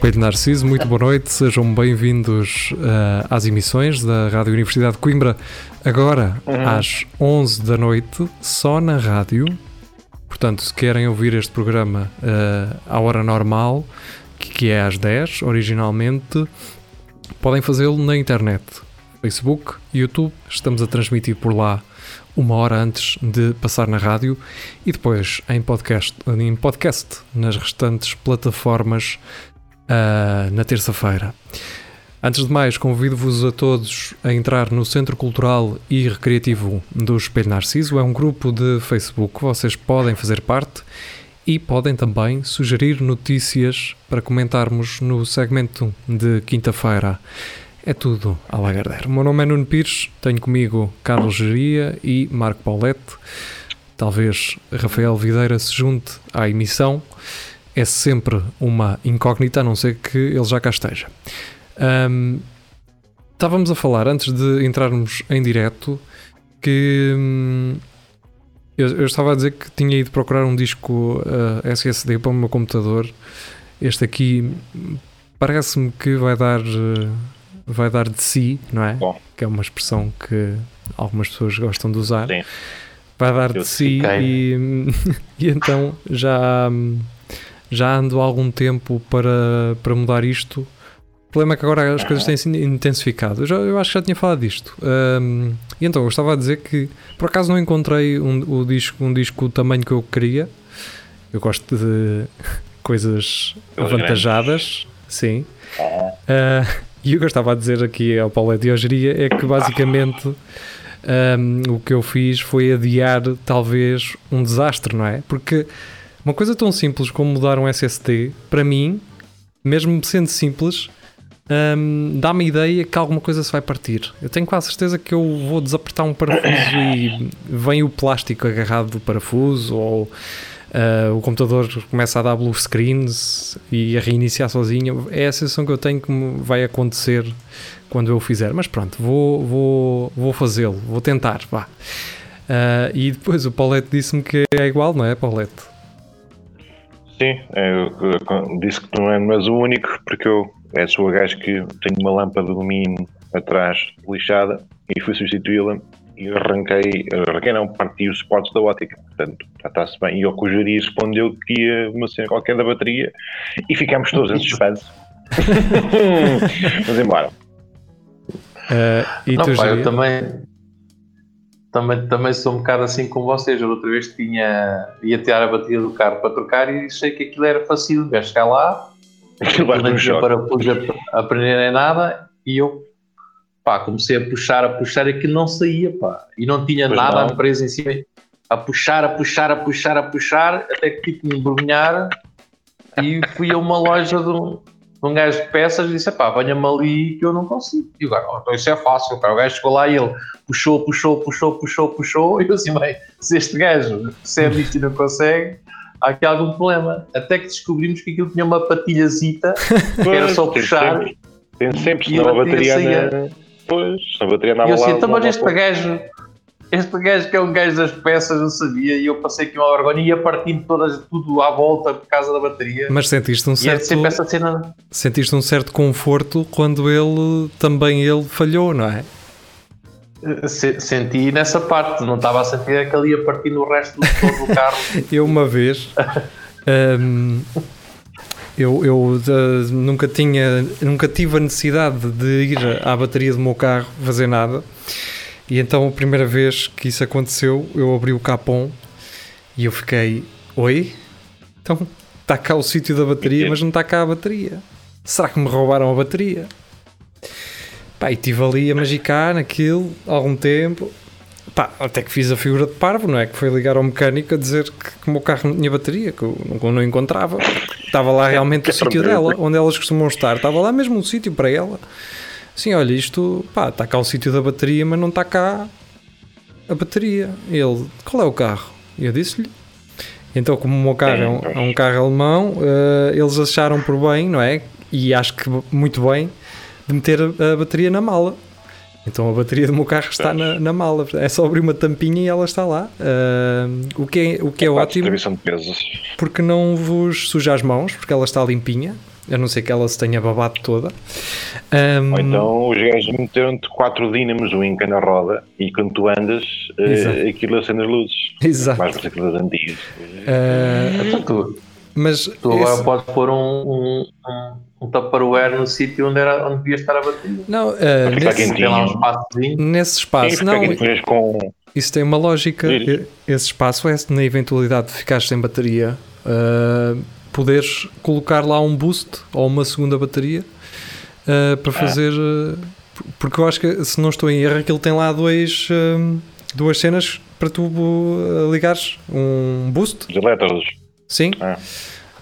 Espelho Narciso, muito boa noite, sejam bem-vindos uh, às emissões da Rádio Universidade de Coimbra, agora uhum. às 11 da noite, só na rádio. Portanto, se querem ouvir este programa uh, à hora normal, que é às 10 originalmente, podem fazê-lo na internet, Facebook, YouTube, estamos a transmitir por lá uma hora antes de passar na rádio e depois em podcast, em podcast nas restantes plataformas uh, na terça-feira. Antes de mais, convido-vos a todos a entrar no Centro Cultural e Recreativo do Espelho Narciso. É um grupo de Facebook que vocês podem fazer parte e podem também sugerir notícias para comentarmos no segmento de quinta-feira. É tudo a Lagardère. O meu nome é Nuno Pires, tenho comigo Carlos Geria e Marco Paulette. Talvez Rafael Videira se junte à emissão é sempre uma incógnita, a não ser que ele já cá esteja. Um, estávamos a falar, antes de entrarmos em direto, que hum, eu, eu, estava a dizer que tinha ido procurar um disco uh, SSD para o meu computador. Este aqui parece-me que vai dar, uh, vai dar de si, não é? Bom. Que é uma expressão que algumas pessoas gostam de usar. Sim. Vai dar de si e, e, então já. Já ando há algum tempo para, para mudar isto. O problema é que agora as coisas têm se intensificado. Eu, já, eu acho que já tinha falado disto. Um, e então eu estava a dizer que por acaso não encontrei um, o disco, um disco do tamanho que eu queria. Eu gosto de coisas avantajadas. Sim. Uh, e o que eu estava a dizer aqui ao Paulo de Ogeria é que basicamente um, o que eu fiz foi adiar talvez um desastre, não é? Porque uma coisa tão simples como mudar um SSD, para mim, mesmo sendo simples, um, dá-me a ideia que alguma coisa se vai partir. Eu tenho quase certeza que eu vou desapertar um parafuso e vem o plástico agarrado do parafuso ou uh, o computador começa a dar blue screens e a reiniciar sozinho. É a sensação que eu tenho que vai acontecer quando eu fizer. Mas pronto, vou, vou, vou fazê-lo, vou tentar. Vá. Uh, e depois o Paulette disse-me que é igual, não é, Paulette? Sim, eu, eu, disse que não és o único, porque eu é o gajo que tenho uma lâmpada de alumínio atrás lixada e fui substituí-la e arranquei, arranquei não, parti os suportes da ótica, portanto já está-se bem. E o Cujari respondeu que ia uma cena qualquer da bateria e ficámos todos em suspense. Vamos embora. Uh, e não, tu, pá, eu também, também, também sou um bocado assim com vocês. Eu outra vez tinha, ia tirar a bateria do carro para trocar e achei que aquilo era fácil. Vais chegar lá, não tinha parafusos a aprender nem nada e eu pá, comecei a puxar, a puxar e aquilo não saía pá. e não tinha pois nada não. preso em cima. A puxar, a puxar, a puxar, a puxar, até que tive que me embrulhar e fui a uma loja de um, um gajo de peças e disse: pá, venha-me ali que eu não consigo. E agora, oh, então isso é fácil. Pá. O gajo chegou lá e ele puxou, puxou, puxou, puxou, puxou. E eu assim, bem, se este gajo percebe isto e não consegue, há aqui algum problema. Até que descobrimos que aquilo tinha uma patilhazita, que era só puxar. Tem sempre, senão a bateria. Na... Pois, a bateria andava e eu assim, então, mas este gajo este gajo que é um gajo das peças, não sabia, e eu passei aqui uma vergonha e ia partindo todas, tudo à volta por causa da bateria. Mas sentiste um é certo. essa cena... Sentiste um certo conforto quando ele também ele falhou, não é? Senti nessa parte, não estava a sentir que ele ia partir no resto do, todo do carro. eu uma vez. um, eu, eu uh, nunca tinha nunca tive a necessidade de ir à bateria do meu carro fazer nada e então a primeira vez que isso aconteceu, eu abri o capão e eu fiquei, oi? Então está cá o sítio da bateria, mas não está cá a bateria. Será que me roubaram a bateria? Pá, e estive ali a magicar naquilo algum tempo. Pá, até que fiz a figura de parvo, não é? Que foi ligar ao mecânico a dizer que, que o meu carro não tinha bateria, que eu não, não encontrava. Estava lá realmente o sítio dela, onde elas costumam estar. Estava lá mesmo um sítio para ela. Sim, olha, isto, pá, está cá o sítio da bateria, mas não está cá a bateria. Ele, qual é o carro? Eu disse-lhe. Então, como o meu carro é um, é um carro alemão, uh, eles acharam por bem, não é? E acho que muito bem, de meter a, a bateria na mala. Então a bateria do meu carro está na, na, mala. É só abrir uma tampinha e ela está lá. Uh, o que é, o que é, é ótimo. Porque não vos suja as mãos, porque ela está limpinha. A não ser que ela se tenha babado toda. Um, Ou então os gajos meteram-te quatro dínamos um em cada roda e quando tu andas, uh, aquilo acende as luzes. Exato. Mais para aquelas antigas. Uh, mas tu agora esse... podes pôr um, um, um, um Tupperware no sítio onde, era, onde devia estar a bateria. Não, uh, nesse, tem lá um nesse espaço, Sim, não. Com... Isso tem uma lógica. Esse espaço é na eventualidade de ficar sem bateria. Uh, poderes colocar lá um boost ou uma segunda bateria uh, para fazer. Uh, porque eu acho que, se não estou em erro, aquilo tem lá dois, uh, duas cenas para tu ligares um boost. Os elétrodos. Sim.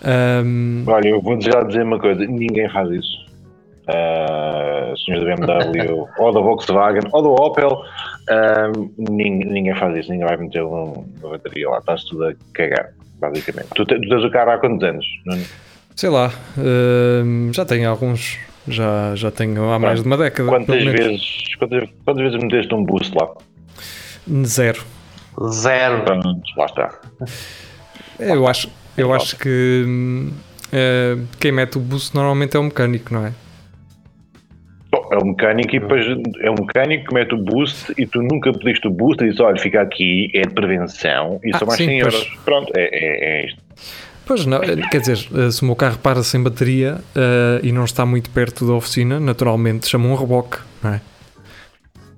Um, Olha, eu vou já dizer uma coisa: ninguém faz isso. Uh, senhores da BMW ou da Volkswagen ou do Opel, uh, ninguém, ninguém, faz isso, ninguém vai meter uma bateria lá, está-se tudo a cagar basicamente. Tu, tu tens o carro há quantos anos? Não? Sei lá, uh, já tenho alguns, já, já tenho há mais de uma década. Quantas vezes, quantas, quantas vezes meteste um boost lá? Zero. Zero. Pronto, lá está. Eu acho, eu acho que uh, quem mete o boost normalmente é o mecânico, não é? É o mecânico e depois é o mecânico que mete o boost e tu nunca pediste o boost e diz, olha, fica aqui, é de prevenção e ah, são mais sim, 100 pois. euros. Pronto, é, é, é, isto. Pois não, quer dizer, eh, se o meu carro para sem bateria uh, e não está muito perto da oficina, naturalmente chama um reboque, não é?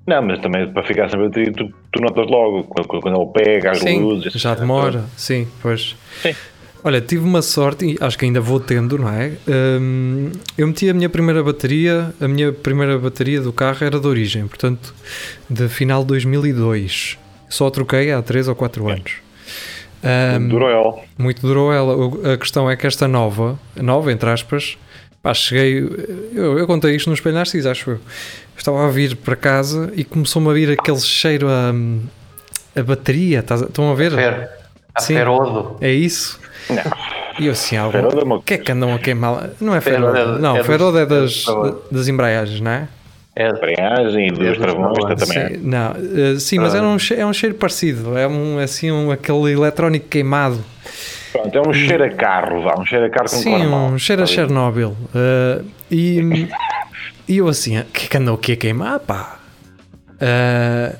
Não, mas também para ficar sem bateria tu, tu notas logo quando, quando ele pega as sim, luzes. Já demora, sim, pois. Sim. Olha, tive uma sorte e acho que ainda vou tendo, não é? Um, eu meti a minha primeira bateria, a minha primeira bateria do carro era de origem, portanto, de final de 2002. Só troquei há 3 ou 4 anos. Um, muito durou ela. Muito durou ela. A questão é que esta nova, nova entre aspas, pá, cheguei. Eu, eu contei isto no espelho Narciso, acho eu. Estava a vir para casa e começou-me a vir aquele cheiro a, a bateria. Estão a ver? A Sim, ferodo. É isso. Não. E eu assim, algo, o que é que andam a queimar? Não é Ferodo, é, não, é Ferodo é das, das embreagens, não é? É embreagem e dos travões também. Sim, não, uh, sim mas é um, é um cheiro parecido, é um, assim, um, aquele eletrónico queimado. Pronto, é um cheiro a carro, vá, um cheiro a carro com Sim, um cheiro a Chernobyl. Uh, e, e eu assim, o que é que andou aqui a queimar, pá? Uh,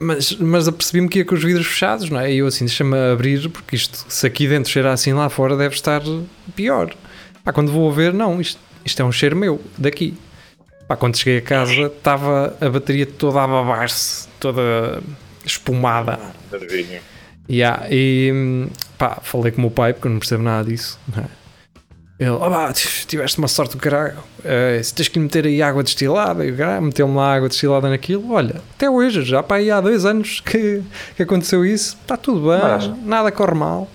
mas, mas apercebi-me que ia com os vidros fechados, não é? E eu assim, deixa-me abrir, porque isto, se aqui dentro cheira assim lá fora, deve estar pior. Pá, quando vou ver, não, isto, isto é um cheiro meu, daqui. Pá, quando cheguei a casa, estava a bateria toda a babar-se, toda espumada. Maravilha. Yeah, e pá, falei com o meu pai, porque eu não percebo nada disso. Não é? Ele, tiveste uma sorte do caralho, uh, se tens que lhe meter aí água destilada, e o caralho meteu-me lá água destilada naquilo, olha, até hoje, já para aí há dois anos que, que aconteceu isso, está tudo bem, Mas, nada corre mal.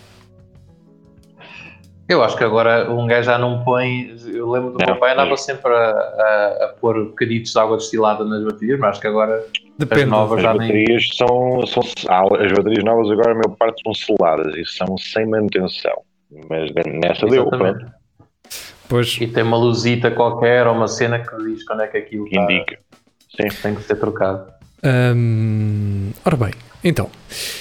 Eu acho que agora um gajo já não põe. Eu lembro do meu pai andava sempre a, a, a pôr bocaditos de água destilada nas baterias, mas acho que agora Depende. as novas as já baterias nem... são, são. As baterias novas agora, a maior parte são seladas e são sem manutenção. Mas nessa Exatamente. deu, pronto. Pois. E tem uma luzita qualquer ou uma cena que diz quando é que aquilo que indica. Sim. Tem que ser trocado. Hum, ora bem, então.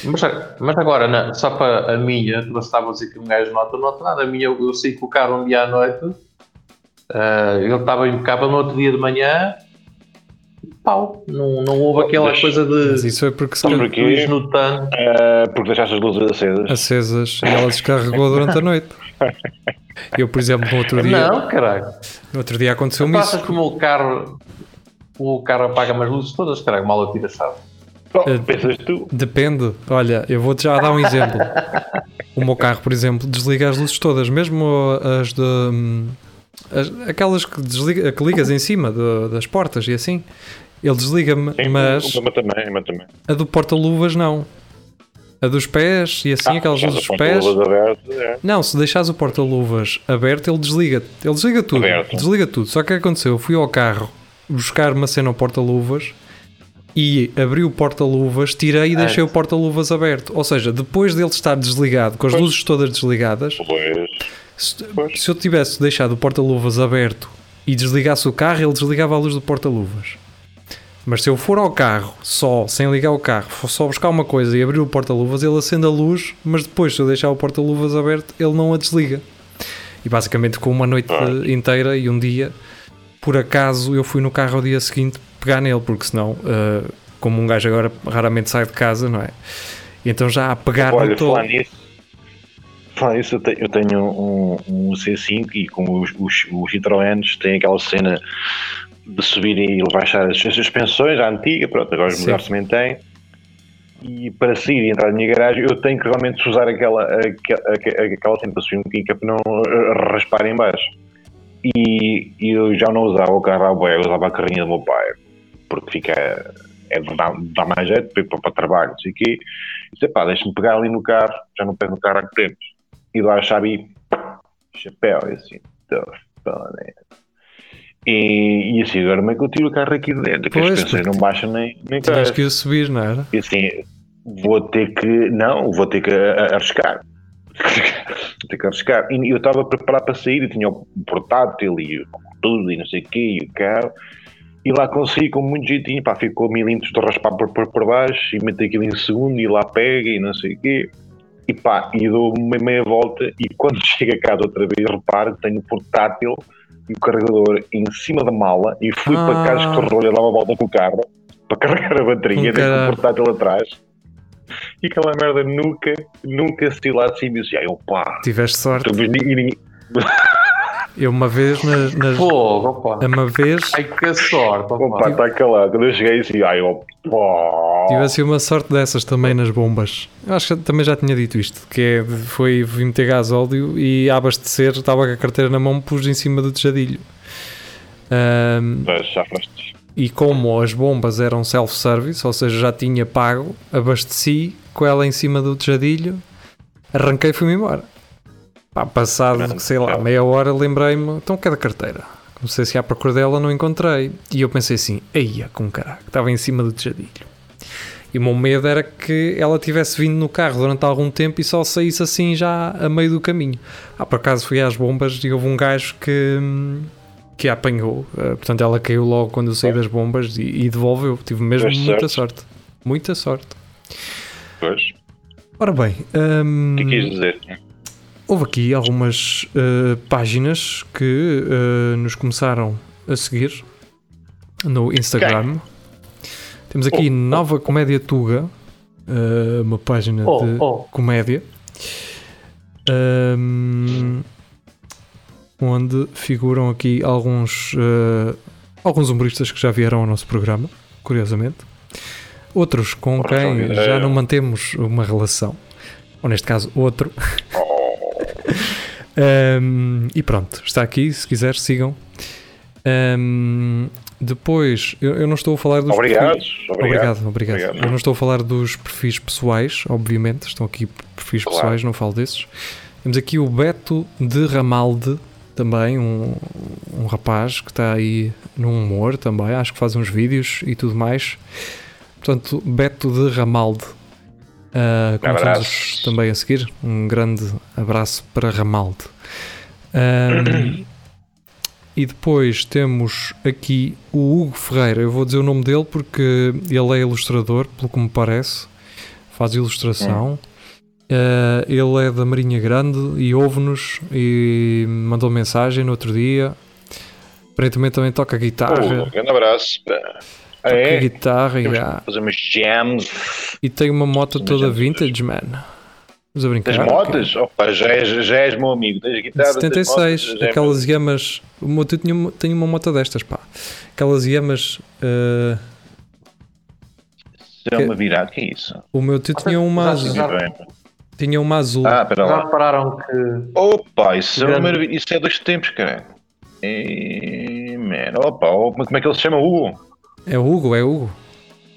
Mas, mas agora, só para a minha, tu estavas a dizer que um gajo nota, não nota nada. A minha, eu, eu saí com o carro um dia à noite, uh, ele estava impecável no outro dia de manhã, pau, não, não houve aquela mas, coisa de. Mas isso é porque se porque, no uh, porque deixaste as luzes acesas. Acesas e ela descarregou durante a noite. Eu, por exemplo, no outro dia. Não, caralho. No outro dia aconteceu-me isso. como o carro. O carro apaga as luzes todas, caralho, mal eu tiro a chave. Oh, pensas tu? Depende. Olha, eu vou-te já dar um exemplo. o meu carro, por exemplo, desliga as luzes todas, mesmo as de. As, aquelas que, desliga, que ligas em cima de, das portas e assim. Ele desliga-me, mas. Também, também. A do porta-luvas não. A dos pés e assim, ah, aquelas luzes dos pés. Aberto, é. Não, se deixares o porta-luvas aberto, ele desliga. Ele desliga tudo. Aberto. Desliga tudo. Só que o que aconteceu? Eu fui ao carro buscar uma cena ao porta-luvas e abri o porta-luvas, tirei e deixei o porta-luvas aberto. Ou seja, depois dele estar desligado, com as pois. luzes todas desligadas, se, se, eu tivesse deixado o porta-luvas aberto e desligasse o carro, ele desligava a luz do porta-luvas. Mas se eu for ao carro só, sem ligar o carro, for só buscar uma coisa e abrir o porta-luvas, ele acende a luz, mas depois, se eu deixar o porta-luvas aberto, ele não a desliga. E basicamente com uma noite inteira e um dia, por acaso eu fui no carro ao dia seguinte pegar nele, porque senão, uh, como um gajo agora raramente sai de casa, não é? Então já a pegar Olha, no todo. Falar nisso, falar nisso, eu tenho, um, um C5 e com os, os, os tem aquela cena de subir e baixar as suspensões, a antiga, pronto, agora os melhores também têm. E para sair e entrar na minha garagem, eu tenho que realmente usar aquela, aquela, aquela para subir um bocadinho é para não raspar em baixo. E, e, eu já não usava o carro à boia, eu usava a carrinha do meu pai, porque fica. É, dá, dá mais jeito para, para, para trabalho, não sei o quê. E disse, pá, deixa-me pegar ali no carro, já não pego no carro há tempos. E lá a chave chapéu, e assim, então, e, e assim, agora como é que eu tiro o carro aqui de dentro? Que as pessoas não baixam nem, nem Tens que o subir, não era? E assim, vou ter que. Não, vou ter que arriscar. vou ter que arriscar. E eu estava preparado para sair e tinha o portátil e tudo e não sei o quê, e o carro. E lá consegui com muito jeitinho, pá, ficou milímetros de raspar por, por, por baixo e meto aquilo em segundo e lá pega e não sei o quê. E pá, e dou uma meia volta e quando chego a casa outra vez reparo que tenho o portátil e o carregador em cima da mala e fui ah. para casa de e dar uma volta com o carro para carregar a bateria, deixo o portátil atrás e aquela merda nunca, nunca saiu lá cima e disse, ai opa. Tiveste sorte. Eu uma vez nas. nas Fogo, opa. Uma vez. Ai que sorte, opa. Opa, está calado. Quando eu cheguei assim, ai opa. Tive assim uma sorte dessas também nas bombas. Eu acho que também já tinha dito isto: que é, foi vim meter gás óleo e a abastecer, estava com a carteira na mão, pus em cima do tejadilho. Um, já foste. E como as bombas eram self-service, ou seja, já tinha pago, abasteci com ela em cima do tejadilho, arranquei e fui-me embora. Pá, passado, sei lá, meia hora, lembrei-me, então que é da carteira? Comecei se à procura dela, não encontrei. E eu pensei assim, eia, com caraca, estava em cima do tejadilho. E o meu medo era que ela tivesse vindo no carro durante algum tempo e só saísse assim já a meio do caminho. Ah, por acaso fui às bombas e houve um gajo que, que a apanhou. Uh, portanto, ela caiu logo quando eu saí das bombas e, e devolveu. Tive mesmo muita certo. sorte. Muita sorte. Pois. Ora bem. Um, o que quis dizer? Houve aqui algumas uh, páginas que uh, nos começaram a seguir no Instagram. Temos aqui oh, oh. Nova Comédia Tuga, uh, uma página oh, de oh. comédia, um, onde figuram aqui alguns, alguns humoristas que já vieram ao nosso programa, curiosamente. Outros com quem já não mantemos uma relação, ou neste caso, outro. Um, e pronto, está aqui. Se quiser, sigam. Um, depois, eu, eu, não estou a falar dos. Obrigado, perfis... obrigado, obrigado, obrigado, Eu não estou a falar dos perfis pessoais, obviamente. Estão aqui perfis claro. pessoais, não falo desses. Temos aqui o Beto de Ramalde, também, um, um rapaz que está aí no humor também. Acho que faz uns vídeos e tudo mais. Portanto, Beto de Ramalde Uh, começamos também a seguir. Um grande abraço para Ramalde. Um, e depois temos aqui o Hugo Ferreira. Eu vou dizer o nome dele porque ele é ilustrador, pelo que me parece. Faz ilustração. Uh, ele é da Marinha Grande e ouve-nos e mandou mensagem no outro dia. Aparentemente também toca guitarra. Um grande abraço. Ah, é? guitarra e já. Fazemos jams. E tem uma moto toda vintage, man. Vamos a brincar. As motas? Opa, já és, já és meu amigo. Tens guitarra, 76, motas, aquelas yamas. O meu tio tinha, tinha uma moto destas, pá. Aquelas yamas. Uh, é uma virada, que é isso? O meu tio tinha uma azul. Tinha uma azul. Ah, pera lá. Já repararam que. Opa, isso, é, isso é dois tempos, cara. E, man, opa, opa, como é que ele se chama? Hugo? É Hugo, é Hugo.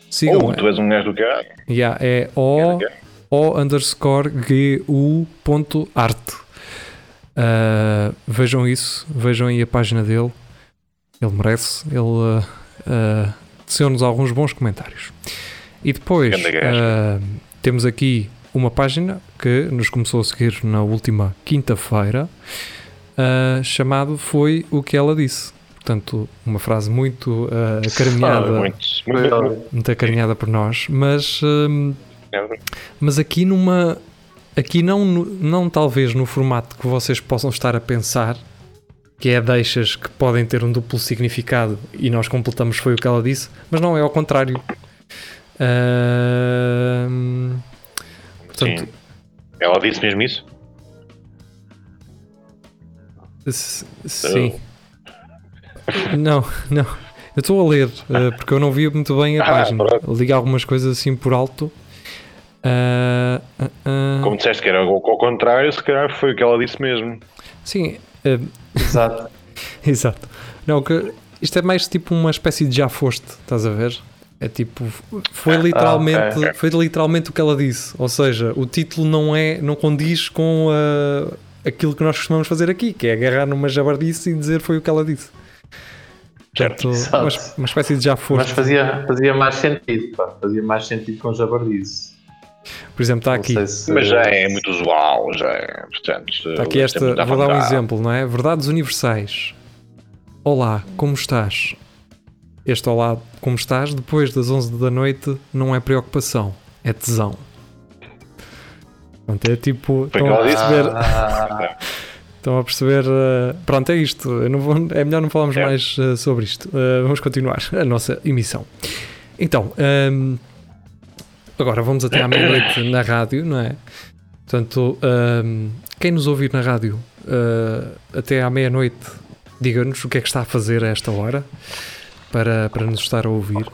Sigam. Oh, tu és um gajo do caralho. Yeah, é O, o underscore gu ponto arte. Uh, vejam isso, vejam aí a página dele. Ele merece. Ele uh, uh, teceu-nos alguns bons comentários. E depois uh, temos aqui uma página que nos começou a seguir na última quinta-feira, uh, chamado Foi o que ela disse. Portanto, uma frase muito uh, acarinhada, ah, muito, muito, muito acarinhada por nós, mas, uh, mas aqui numa aqui não, não talvez no formato que vocês possam estar a pensar, que é deixas que podem ter um duplo significado e nós completamos foi o que ela disse, mas não é ao contrário. Uh, portanto, Sim. Ela disse mesmo isso? Sim. Não, não. Eu estou a ler, uh, porque eu não vi muito bem a ah, página. Liga algumas coisas assim por alto. Uh, uh, Como disseste que era ao contrário, se calhar foi o que ela disse mesmo. Sim, exato. exato. Não, que isto é mais tipo uma espécie de já foste, estás a ver? É tipo, foi literalmente, ah, okay. foi literalmente o que ela disse. Ou seja, o título não é, não condiz com uh, aquilo que nós costumamos fazer aqui, que é agarrar numa jabardice e dizer foi o que ela disse. Portanto, uma, uma, espécie de já foste. Mas fazia, fazia mais sentido, pá. fazia mais sentido com jabardice. Por exemplo, está aqui. Se... Mas já é muito usual, já é, portanto. Está aqui esta, vou dar um exemplo, não é? Verdades universais. Olá, como estás? Este olá, como estás, depois das 11 da noite, não é preocupação, é tesão. Pronto, é tipo. Estão a perceber. Ah. estão a perceber. Uh, pronto, é isto. Vou, é melhor não falarmos é. mais uh, sobre isto. Uh, vamos continuar a nossa emissão. Então, um, ehm, agora vamos até à meia-noite na rádio, não é? Portanto, um, quem nos ouvir na rádio até à meia-noite, diga-nos o que é que está a fazer a esta hora para, para nos estar a ouvir.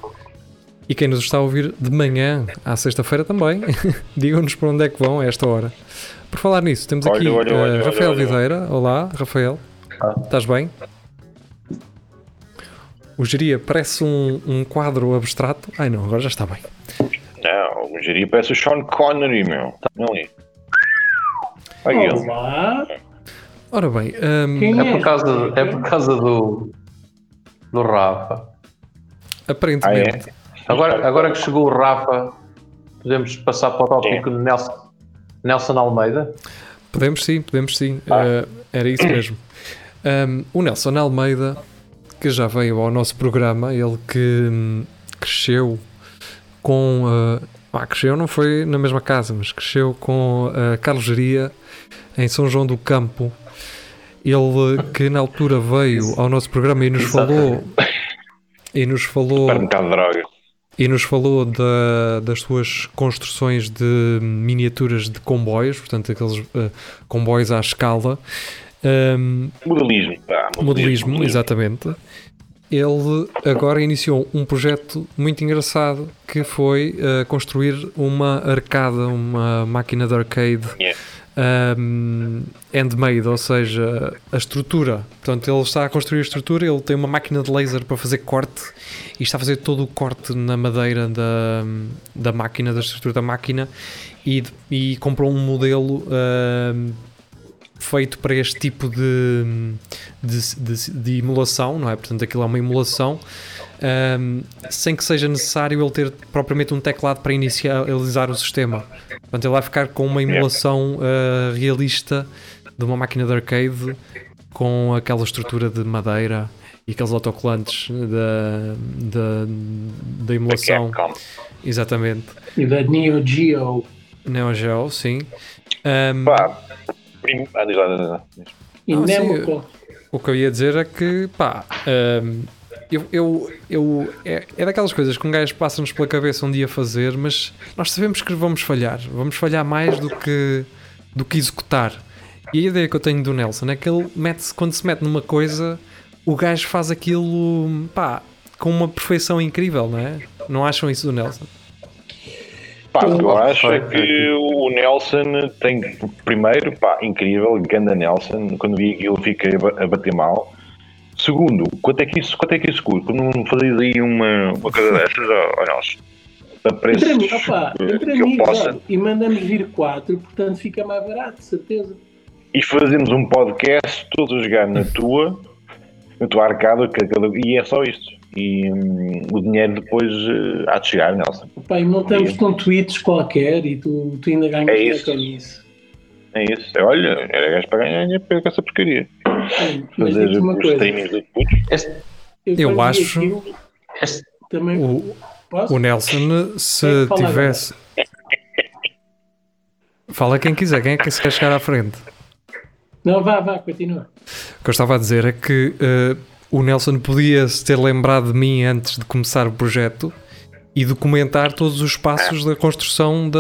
E quem nos está a ouvir de manhã, à sexta-feira também, digam-nos para onde é que vão a esta hora. Por falar nisso, temos aqui olha, olha, uh, Rafael olha, Videira. Olá, Rafael. Ah. Estás bem? O Geria parece um, um quadro abstrato. Ai não, agora já está bem. Não, o Geria parece o Sean Connery, meu. Está ali. Olá. Ora bem, um, é, por causa, é por causa do, do Rafa. Aparentemente. Ah, é? Agora, agora que chegou o Rafa, podemos passar para o tópico de Nelson, Nelson Almeida? Podemos sim, podemos sim. Ah. Uh, era isso mesmo. Um, o Nelson Almeida, que já veio ao nosso programa, ele que hum, cresceu com. Uh, ah, cresceu não foi na mesma casa, mas cresceu com a uh, Carlos Geria em São João do Campo, ele que na altura veio ao nosso programa e nos falou e nos falou e nos falou da, das suas construções de miniaturas de comboios, portanto aqueles uh, comboios à escala. Um, modelismo, pá, modelismo, modelismo, exatamente. Ele agora iniciou um projeto muito engraçado que foi uh, construir uma arcada, uma máquina de arcade. Yeah um, handmade, ou seja, a estrutura. Portanto, ele está a construir a estrutura, ele tem uma máquina de laser para fazer corte e está a fazer todo o corte na madeira da, da máquina, da estrutura da máquina e, e comprou um modelo um, feito para este tipo de, de, de, de, emulação, não é? Portanto, aquilo é uma emulação um, sem que seja necessário ele ter propriamente um teclado para inicializar o sistema. Portanto, ele vai ficar com uma emulação uh, realista de uma máquina de arcade com aquela estrutura de madeira e aqueles autocolantes da, da, da emulação. Exatamente. E da Neo Geo. Neo Geo, sim. Um, pá, ah, e Nemco. O que eu ia dizer é que, pá, um, eu, eu, eu é, é, daquelas coisas que um gajo passa-nos pela cabeça um dia fazer, mas nós sabemos que vamos falhar. Vamos falhar mais do que, do que executar. E a ideia que eu tenho do Nelson é que ele mete-se, quando se mete numa coisa, o gajo faz aquilo pá, com uma perfeição incrível, não é? Não acham isso do Nelson? Pá, eu acho que o Nelson tem, primeiro, pá, incrível, Ganda Nelson, quando vi aquilo fiquei a bater mal. Segundo, quanto é que isso, quanto é que isso custa? Não fazias aí uma, uma coisa dessas, ó, Nelson? A preços entre, mim, opa, entre amigos, possa... e mandamos vir quatro, portanto fica mais barato, certeza. E fazemos um podcast todos a jogar na tua, na tua arcada, e é só isto. e hum, o dinheiro depois uh, há de chegar, Nelson. Pai, montamos com tweets qualquer e tu, tu ainda ganhas é isso. É isso. É, olha, era gajo para ganhar dinheiro com essa porcaria. Sim, Fazer uma coisa. Este, eu, eu acho. Aquilo, este, também, o, o Nelson, se é tivesse. Fala quem quiser, quem é que se quer chegar à frente? Não, vá, vá, continua. O que eu estava a dizer é que uh, o Nelson podia se ter lembrado de mim antes de começar o projeto e documentar todos os passos da construção da,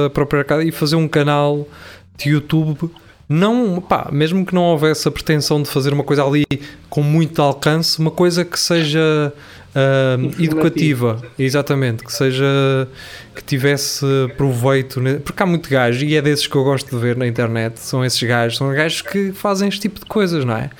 da própria arcada e fazer um canal de YouTube. Não, pá, mesmo que não houvesse a pretensão de fazer uma coisa ali com muito alcance, uma coisa que seja uh, educativa, exatamente, que seja que tivesse proveito, porque há muito gajo e é desses que eu gosto de ver na internet, são esses gajos, são gajos que fazem este tipo de coisas, não é?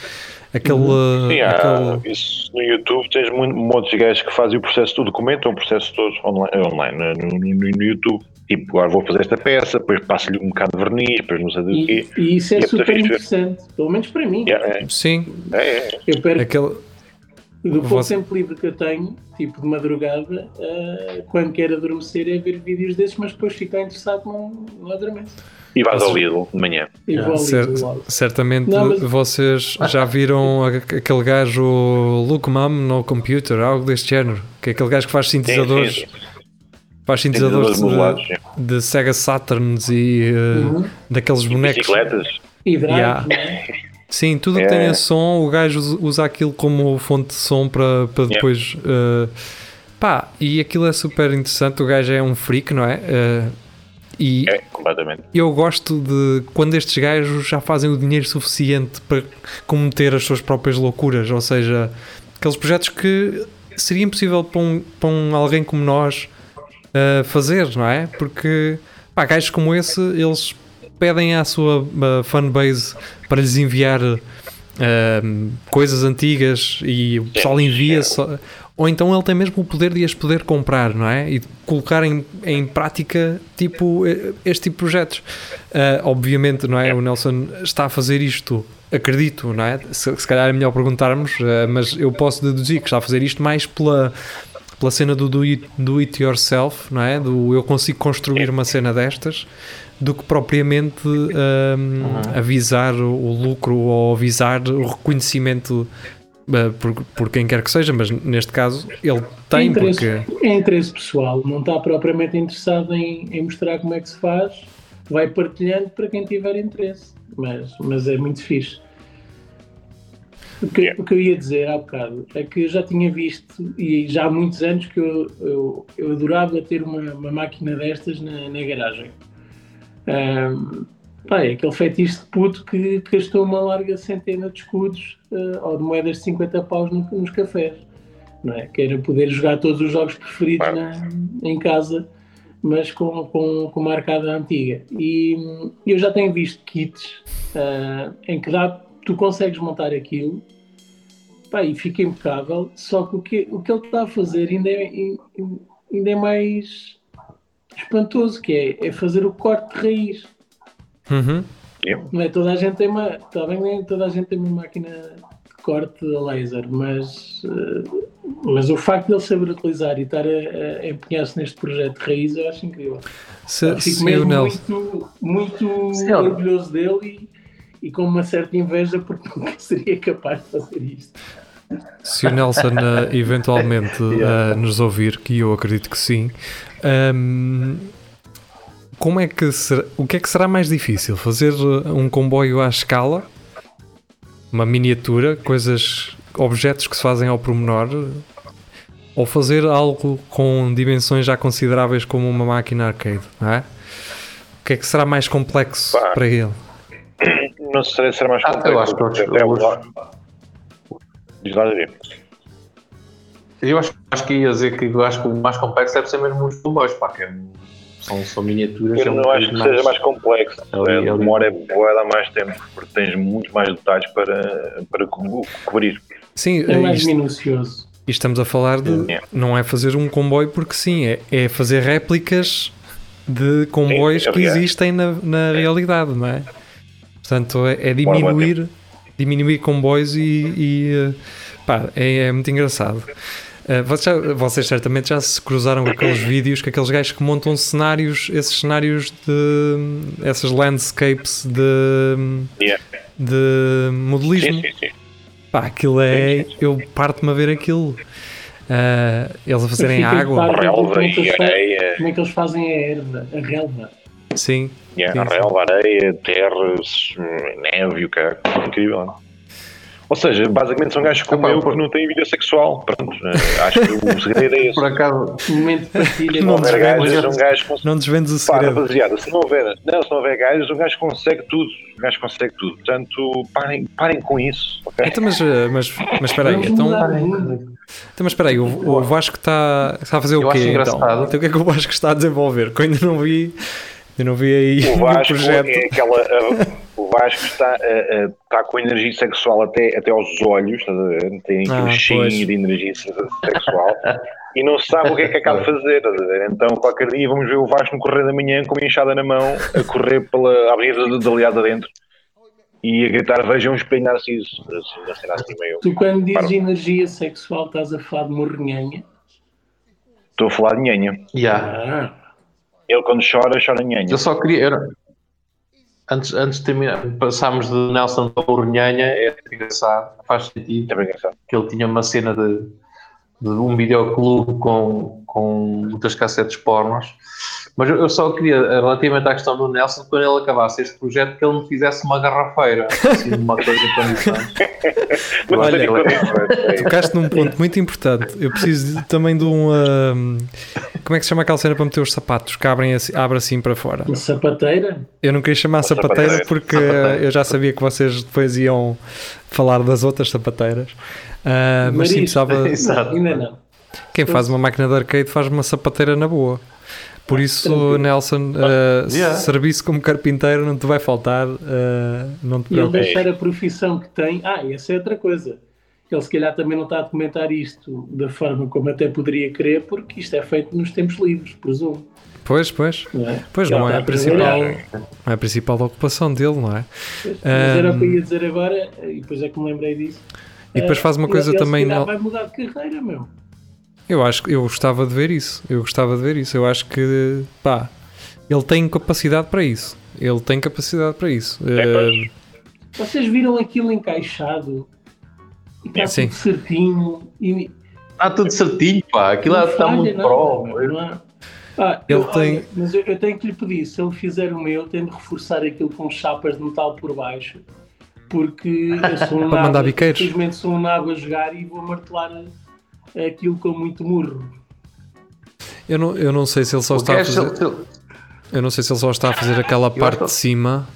Aquele, uhum. Sim, aquele... isso no YouTube tens muito, muitos gajos que fazem o processo todo, documentam o processo todo online, online no, no, no, YouTube. Tipo, agora vou fazer esta peça, depois passo-lhe um bocado de verniz, depois não sei do e, quê. E isso é, é super interessante, pelo menos para mim. Yeah, é. Sim. É, é. Eu perco, Aquele... Do pouco Você... tempo livre que eu tenho, tipo de madrugada, uh, quando quero adormecer é ver vídeos desses, mas depois fico interessado não, não adormeço. E vais ao Lidl de manhã. certamente não, mas... vocês já viram aquele gajo Look Mom no computer, algo deste género, que é aquele gajo que faz sintetizadores. Sim, sim. Faz sintetizadores de, de, Sega Saturns e uh, uhum. daqueles bonecos. Bicicletas. E yeah. É? Sim, tudo que é. tenha som, o gajo usa aquilo como fonte de som para, para depois. Yeah. Uh, pá, e aquilo é super interessante. O gajo é um freak, não é? Uh, e é, completamente. Eu gosto de quando estes gajos já fazem o dinheiro suficiente para cometer as suas próprias loucuras, ou seja, aqueles projetos que seria impossível para, um, para um, alguém como nós uh, fazer, não é? Porque pá, gajos como esse, eles pedem à sua uh, fanbase para lhes enviar uh, coisas antigas e o pessoal envia só, ou então ele tem mesmo o poder de as poder comprar, não é? E colocar em, em prática tipo, este tipo de projetos. Uh, obviamente, não é? O Nelson está a fazer isto, acredito, não é? Se, se calhar é melhor perguntarmos, uh, mas eu posso deduzir que está a fazer isto mais pela, pela cena do do it, do it yourself, não é? Do eu consigo construir uma cena destas do que propriamente um, uhum. avisar o lucro ou avisar o reconhecimento uh, por, por quem quer que seja, mas neste caso ele tem é interesse, porque... É interesse pessoal, não está propriamente interessado em, em mostrar como é que se faz, vai partilhando para quem tiver interesse, mas, mas é muito fixe. O que, o que, eu ia dizer há bocado é que eu já tinha visto, e já há muitos anos, que eu, eu, eu adorava ter uma, uma máquina destas na, na garagem. Um, pá, é aquele fetiche de puto que, que gastou uma larga centena de escudos uh, ou de moedas de 50 paus no, nos cafés. Não é? Que era poder jogar todos os jogos preferidos na, em casa, mas com, com, com uma arcada antiga. E eu já tenho visto kits uh, em que dá, tu consegues montar aquilo pá, e fica impecável, só que o que, o que ele está a fazer ainda é, ainda é mais espantoso, que é, é fazer o corte de raiz. Uhum. Não é? Toda a gente tem uma. Está bem, toda a gente tem uma máquina de corte a laser, mas, uh, mas o facto de ele saber utilizar e estar a, a empenhar-se neste projeto de raiz eu acho incrível. Se, eu fico mesmo muito, muito orgulhoso dele e, e com uma certa inveja porque nunca seria capaz de fazer isto. Se o Nelson uh, eventualmente uh, nos ouvir, que eu acredito que sim, um, como é que será, o que é que será mais difícil? Fazer uh, um comboio à escala, uma miniatura, coisas, objetos que se fazem ao pormenor, ou fazer algo com dimensões já consideráveis como uma máquina arcade, não é? O que é que será mais complexo Pá, para ele? Não sei se será mais complexo. Ah, eu acho que é o Diz lá, Eu acho, acho que ia dizer que eu acho que o mais complexo deve ser mesmo os comboios, pá, que é, são, são miniaturas. Eu não acho que mais, seja mais complexo. Ali, a demora é dar mais tempo, porque tens muito mais detalhes para, para cobrir. Sim, é mais isto, minucioso. E estamos a falar de. É. Não é fazer um comboio, porque sim, é, é fazer réplicas de comboios sim, é que existem na, na realidade, não é? Portanto, é, é diminuir diminuir comboios e, e uh, Pá, é, é muito engraçado. Uh, vocês, já, vocês, certamente já se cruzaram com aqueles vídeos que aqueles gajos que montam cenários, esses cenários de essas landscapes de, de modelismo. Sim, sim, sim. Pá, aquilo é. Eu parto-me a ver aquilo. Uh, eles a fazerem água. Relva e areia. Como é que eles fazem a erva, a relva? Sim. Yeah, sim, relva, areia, terras, neve, o cara. Incrível. Não? Ou seja, basicamente são gajos como eu que não têm vida sexual. Pronto, eh, acho que o segredo é esse. Por acaso, momento de partilha. Não houver gajos, um gajo não desvendes o para, segredo. rapaziada, se não houver, não, se não houver gajos, um gajo consegue tudo. Um gajo consegue tudo. Portanto, parem, parem com isso. ok? Então, mas, uh, mas, mas espera aí, então, o então mas espera aí, o, o Vasco está, está a fazer o Eu quê acho então? Então o que é que o Vasco está a desenvolver? Que eu ainda não vi, eu não vi aí O Vasco projeto. é aquela. uh, o Vasco está, uh, uh, está com energia sexual até, até aos olhos, estás a ver? tem Ah, aquele cheio pois. de energia se- sexual e não sabe o que é que acaba de fazer. estás a ver? Então, qualquer dia vamos ver o Vasco no correr da manhã com uma enxada na mão a correr pela avenida de, de aliado adentro e a gritar: Vejam um espelho narciso. Assim, assim meio. Tu quando dizes energia sexual estás a falar de morrenhanha? Estou a falar de nhanha. yeah. Ah, Ele, quando chora, chora nhanha. eu só queria. antes, antes de terminar, passámos de Nelson para o Runhanha, é engraçado, faz sentido. É engraçado. que ele tinha uma cena de, de um videoclube com, com muitas cassetes pornos. Mas eu só queria, relativamente à questão do Nelson, quando ele acabasse este projeto, que ele me fizesse uma garrafeira, assim, uma coisa em condições. Mas Olha. Tocaste num ponto muito importante. Eu preciso também de um. ahm, como é que se chama aquela cena para meter os sapatos que abrem assim, abre assim para fora? uma sapateira? Eu não queria chamar sapateira sapateira. porque Sapateira. eu já sabia que vocês depois iam falar das outras sapateiras. Ah, mas sim, precisava. Exato. Ainda não. Quem faz uma máquina de arcade faz uma sapateira na boa. Por isso, Tranquilo. Nelson, ah, Yeah. serviço como carpinteiro não te vai faltar. ah, não te E ele preocupes. deixar a profissão que tem. Ah, e essa é outra coisa. Ele se calhar também não está a documentar isto da forma como até poderia querer, porque isto é feito nos tempos livres, presumo. Pois, pois. Não é? Pois Ele não é a principal, não é a principal ocupação dele, não é? Pois, Mas era o que eu ia dizer agora, e depois é que me lembrei disso. E depois faz uma ele- coisa ele também. calhar Nel- vai mudar de carreira, meu. Eu acho que eu gostava de ver isso. Eu gostava de ver isso. Eu acho que pá, ele tem capacidade para isso. Ele tem capacidade para isso. pois. Eh, Vocês viram aquilo encaixado? E está Sim. tudo certinho. E Está tudo certinho, pá, aquilo não está falha muito nada, pro. meu, não há- Ah, Ele eu- tem- olha, mas eu, eu tenho que lhe pedir, se ele fizer o meu, tenho de reforçar aquilo com chapas de metal por baixo, porque eu sou um Para nabo, mandar biqueiros. simplesmente sou um nabo a jogar e vou martelar aquilo com muito murro. eu, não, eu não sei se ele só O está a fazer. ele- Eu não sei se ele só está a fazer aquela parte acho- de cima.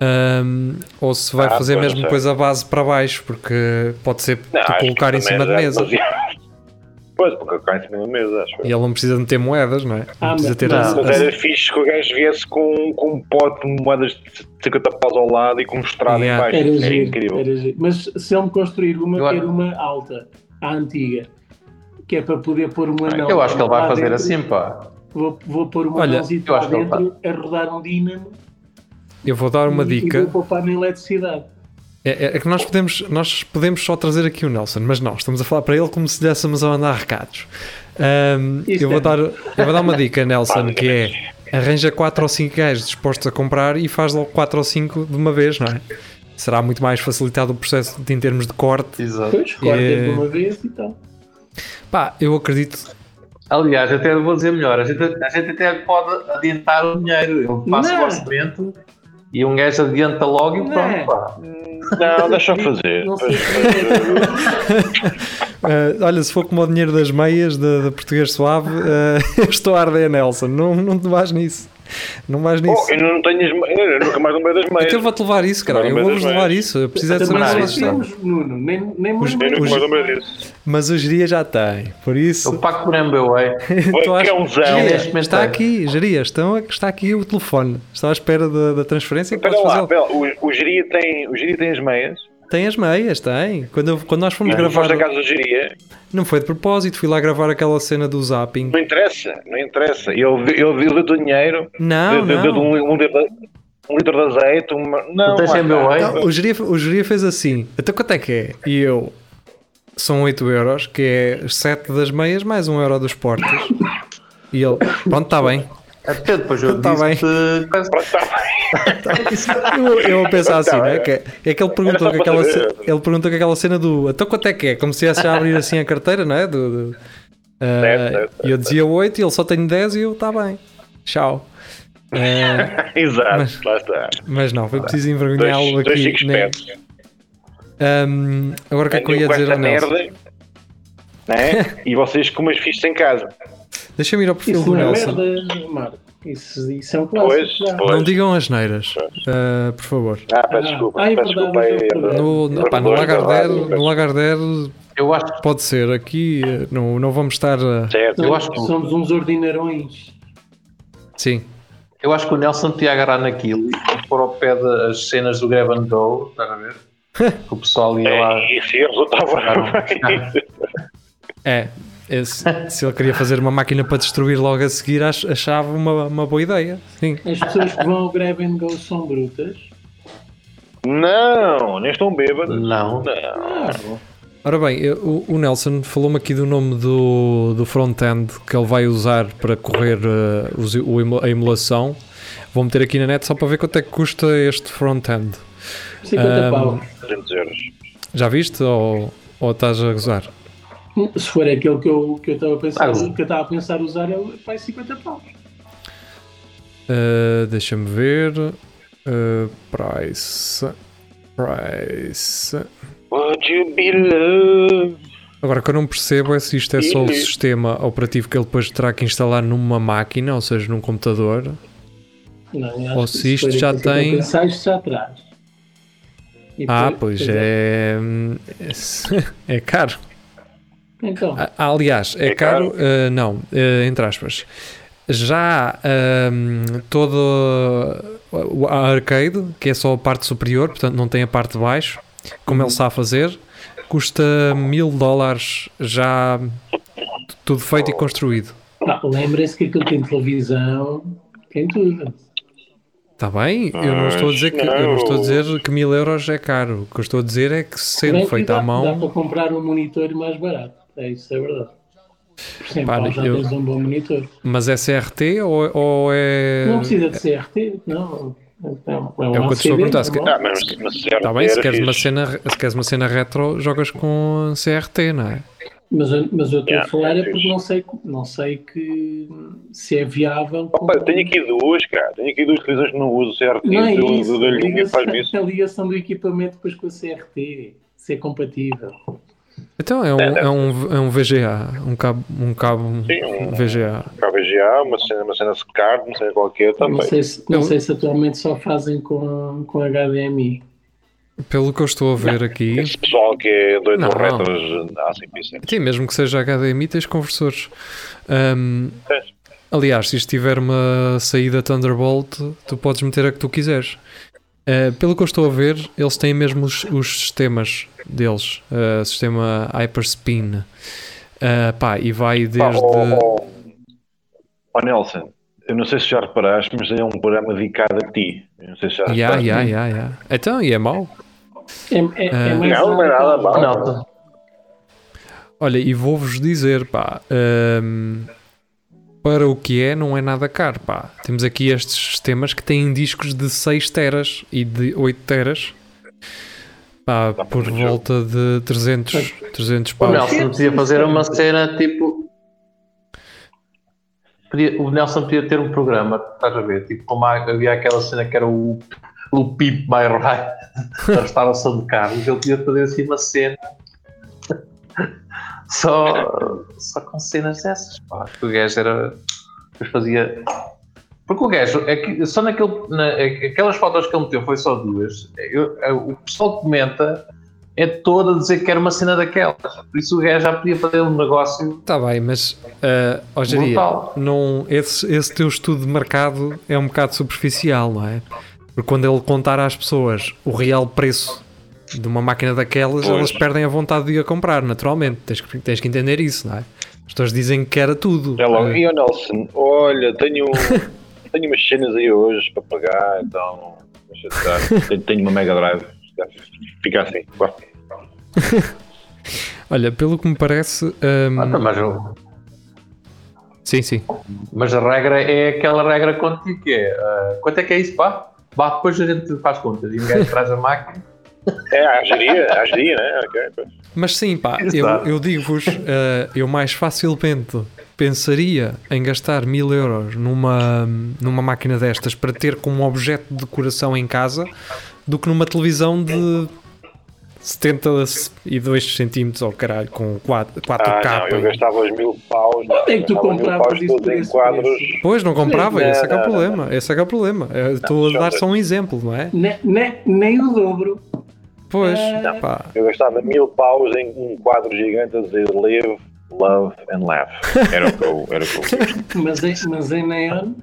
ahm, ou se vai Ah, fazer pois, mesmo depois a base para baixo, porque pode ser Não, colocar em cima de também mesa. Pois, porque colocar em cima da mesa, acho. E ele não precisa de ter moedas, não é? Não Ah, precisa mas- ter não, as- Mas as- era fixe que o gajo viesse com, com um pote de moedas de 50 paus ao lado e com um estrado Yeah. em baixo. Era Era giro, incrível. era giro. Mas se ele me construir uma, Eu uma alta, a antiga, que é para poder pôr uma anão. Eu acho que ele vai fazer dentro. assim, pá. Vou, vou pôr anãozito eu lá dentro a rodar um dínamo Eu vou dar uma e, dica. e vou poupar na eletricidade. É, é- é que nós podemos, nós podemos só trazer aqui o Nelson, mas não, estamos a falar para ele como se dessemos a mandar recados. Isto eu, vou é- dar, eu vou dar uma dica, Nelson, que é arranja 4 ou 5 gajos dispostos a comprar e faz logo 4 ou 5 de uma vez, não é? Será muito mais facilitado o processo de- em termos de corte. Exato. Depois corta É. de uma vez e tal. Pá, eu acredito. Aliás, até vou dizer melhor, a gente, a gente até pode adiantar o dinheiro. Ele passa Não. o orçamento e um gajo adianta logo e Não. pronto, pá. Não, deixa eu fazer. Ah, olha, se for como o dinheiro das meias da, da Português Suave, eu estou a arder, Nelson. Não, não te vais nisso. Não vais nisso. Oh, eu não tenho as meias, eu nunca mais lembrei das meias. Então eu vou-te levar isso, cara. Eu vou-vos levar isso. Eu preciso é de saber se vocês- Nuno, nem, nem Os-. Eu nunca mais lembrei disso. Mas o Geria já tem. Por isso. O Paco. Tu Ué, momento está é. aqui, Geria, estão, está aqui o telefone. Está à espera da, da transferência. Espera lá. O, o Geria tem, o Geria tem as meias. Tem as meias, tem. Quando, eu- quando nós fomos Não gravar. a casa do Geria. Não foi de propósito, fui lá gravar aquela cena do zapping. Não interessa, não interessa. Ele, ele, ele deu-te o dinheiro, Não, deu-te não. um, um, litro de- um litro de azeite, uma... Não, MBA? está. Não, o, geria, o geria fez assim. Então quanto é que é? E eu. são 8 euros, que é 7 das meias mais 1 euro dos portos. E ele, pronto, está bem. Até depois eu Tá bem. disse bem. Eu, eu a pensar assim, Tá né? Que, é que ele perguntou que aquela, saber. ce- ele perguntou que aquela cena do então quanto é que é? Como se estivesse a abrir assim a carteira, não é? Do, do- Ah, Certo, certo, e eu dizia 8 e ele só tem 10 e eu, está bem. Tchau. Ah, Exato, Mas- lá está. mas não, foi preciso envergonhá-lo dois aqui. né? Ahm, agora o que é que eu ia dizer ao Nelson? merda, né? e vocês com umas fichas em casa. Deixa-me ir ao perfil Isso do é Nelson. merda, Marco. Isso, isso é um clássico. Pois, pois. Não digam as neiras, ah, por favor. Ah, peço Ah, desculpa. ah, é peço desculpa aí. é. No, no, pá, no Lagardère, no Lagardère Eu acho, pode ser, aqui eh, não, não vamos estar. a- Certo. Eu acho que- somos uns ordinarões. Sim, eu acho que o Nelson te ia agarrar naquilo e pôr ao pé das cenas do Grab and Go, estás a ver? Que o pessoal ia lá. É, e se resultava Ah, bem. é. Esse- se ele queria fazer uma máquina para destruir logo a seguir, ach- achava uma, uma boa ideia. Sim. As pessoas que vão ao Grab and Go são brutas. Não, nem estão bêbados. Não. Não. Ora bem, eu- o, o Nelson falou-me aqui do nome do, do front-end que ele vai usar para correr emu- a emulação. Vou meter aqui na net só para ver quanto é que custa este front-end. 50 Ahm, pau. 300 euros. Já viste ou, ou estás a gozar? Se for aquele que eu que eu estava a pensar, Ah, que eu estava a pensar usar, é o- vai 50 pau. Uh, Deixa-me ver. Uh, price. Price. Would you be loved? Agora, o que eu não percebo é se isto é só o sistema operativo que ele depois terá que instalar numa máquina, ou seja, num computador. Não, Ou se isto já tem- Pensar, isto já traz. E Ah, depois- pois é. É caro. Então, Ah, Aliás, é, É caro, caro? uh, não, uh, entre aspas. Já um, toda a arcade, que é só a parte superior, portanto não tem a parte de baixo, como ele está a fazer, custa mil dólares já tudo feito e construído. lembrem-se que aquilo tem televisão, tem tudo. Está bem? Eu não estou a dizer que eu não estou a dizer que mil euros é caro. O que eu estou a dizer é que sendo feito dá, à Dá mão, para comprar um monitor mais barato. É isso, é verdade. Por 100 Pá, já eu- tens um bom monitor. mas é CRT ou, ou é. Não precisa de CRT, não. É, um- um É o que eu te estou a perguntar, se normal. Ah, mas, mas se Está bem, se era queres, uma fixe. cena, se queres uma cena retro, jogas com CRT, não é? Mas, eu- mas eu estou Yeah, a falar é é porque não sei, não sei que, se é viável. Opa, eu tenho aqui duas, cara. Tenho aqui duas televisões que não uso certo. Não é isso. do, ligação, faz-me isso. a ligação do equipamento depois com a CRT. Ser compatível. Então é um, é um, é um VGA, um cabo, um cabo Sim, um- VGA. Para VGA, uma cena, uma cena SCART, uma cena qualquer Não também. sei, se, não Eu- sei se atualmente só fazem com, com HDMI. Pelo que eu estou a ver aqui, Esse pessoal que é doido Não. retros há sempre isso. sim, mesmo que seja HDMI, tens conversores. Tens. aliás, se isto tiver uma saída Thunderbolt, tu podes meter a que tu quiseres. Ah, pelo que eu estou a ver, eles têm mesmo os, os sistemas deles, ah, sistema Hyperspin. Ah, pá, e vai Pá, desde. ó, ó, ó, Nelson, eu não sei se já reparaste, mas é um programa dedicado a ti. Eu não sei se já reparaste. ya, ya, ya. Então, e é mau? É, é, é Não, não é nada mau. Olha, e vou-vos dizer, pá, hum, para o que é, não é nada caro, pá. Temos aqui estes sistemas que têm discos de 6 teras e de 8 teras, pá, Dá por volta de 300, 300 O paus. Nelson podia fazer uma cena tipo. Podia- o Nelson podia ter um programa, estás a ver? Tipo, como havia aquela cena que era o, o Pimp My Ride da restauração de carros, ele podia fazer assim uma cena só, só com cenas dessas. Pá, que o gajo era. Depois fazia. Porque o gajo, é só naquele, na, aquelas fotos que ele meteu foi só duas. Eu- é, o pessoal comenta é todo a dizer que era uma cena daquelas. Por isso o gajo já podia fazer um negócio Está bem, mas, uh, Brutal. não, esse, esse teu estudo de mercado é um bocado superficial, não é? Porque quando ele contar às pessoas o real preço de uma máquina daquelas, Pois. elas perdem a vontade de ir a comprar, naturalmente. Tens que, tens que entender isso, não é? As pessoas dizem que era tudo. É logo, e o Nelson, olha, tenho, tenho umas cenas aí hoje para pagar, então deixa estar. Tenho, tenho uma Mega Drive. Fica assim. Olha, pelo que me parece. Um... Ah, tá, mas eu... Sim, sim. Mas a regra é aquela regra contigo que é uh, quanto é que é isso, pá? Vá, depois a gente faz contas e ninguém traz a máquina. É, agiria, agiria, né? Okay, Mas sim, pá, eu, eu digo-vos, uh, eu mais facilmente pensaria em gastar mil euros numa, numa máquina destas para ter como objeto de decoração em casa do que numa televisão de 72 centímetros ao oh, caralho, com 4, 4K. Ah, não, eu gastava os mil paus. Onde é que tu compravas isso em quadros? Pois, não comprava, esse é que é o problema. Esse é que é o problema. Estou a dar só um exemplo, não é? Ne, ne, nem o dobro. Pois, não, pá. Eu gastava mil paus em um quadro gigante a dizer Live, Love and Laugh. Era o que eu, era o que eu mas, em, mas em neon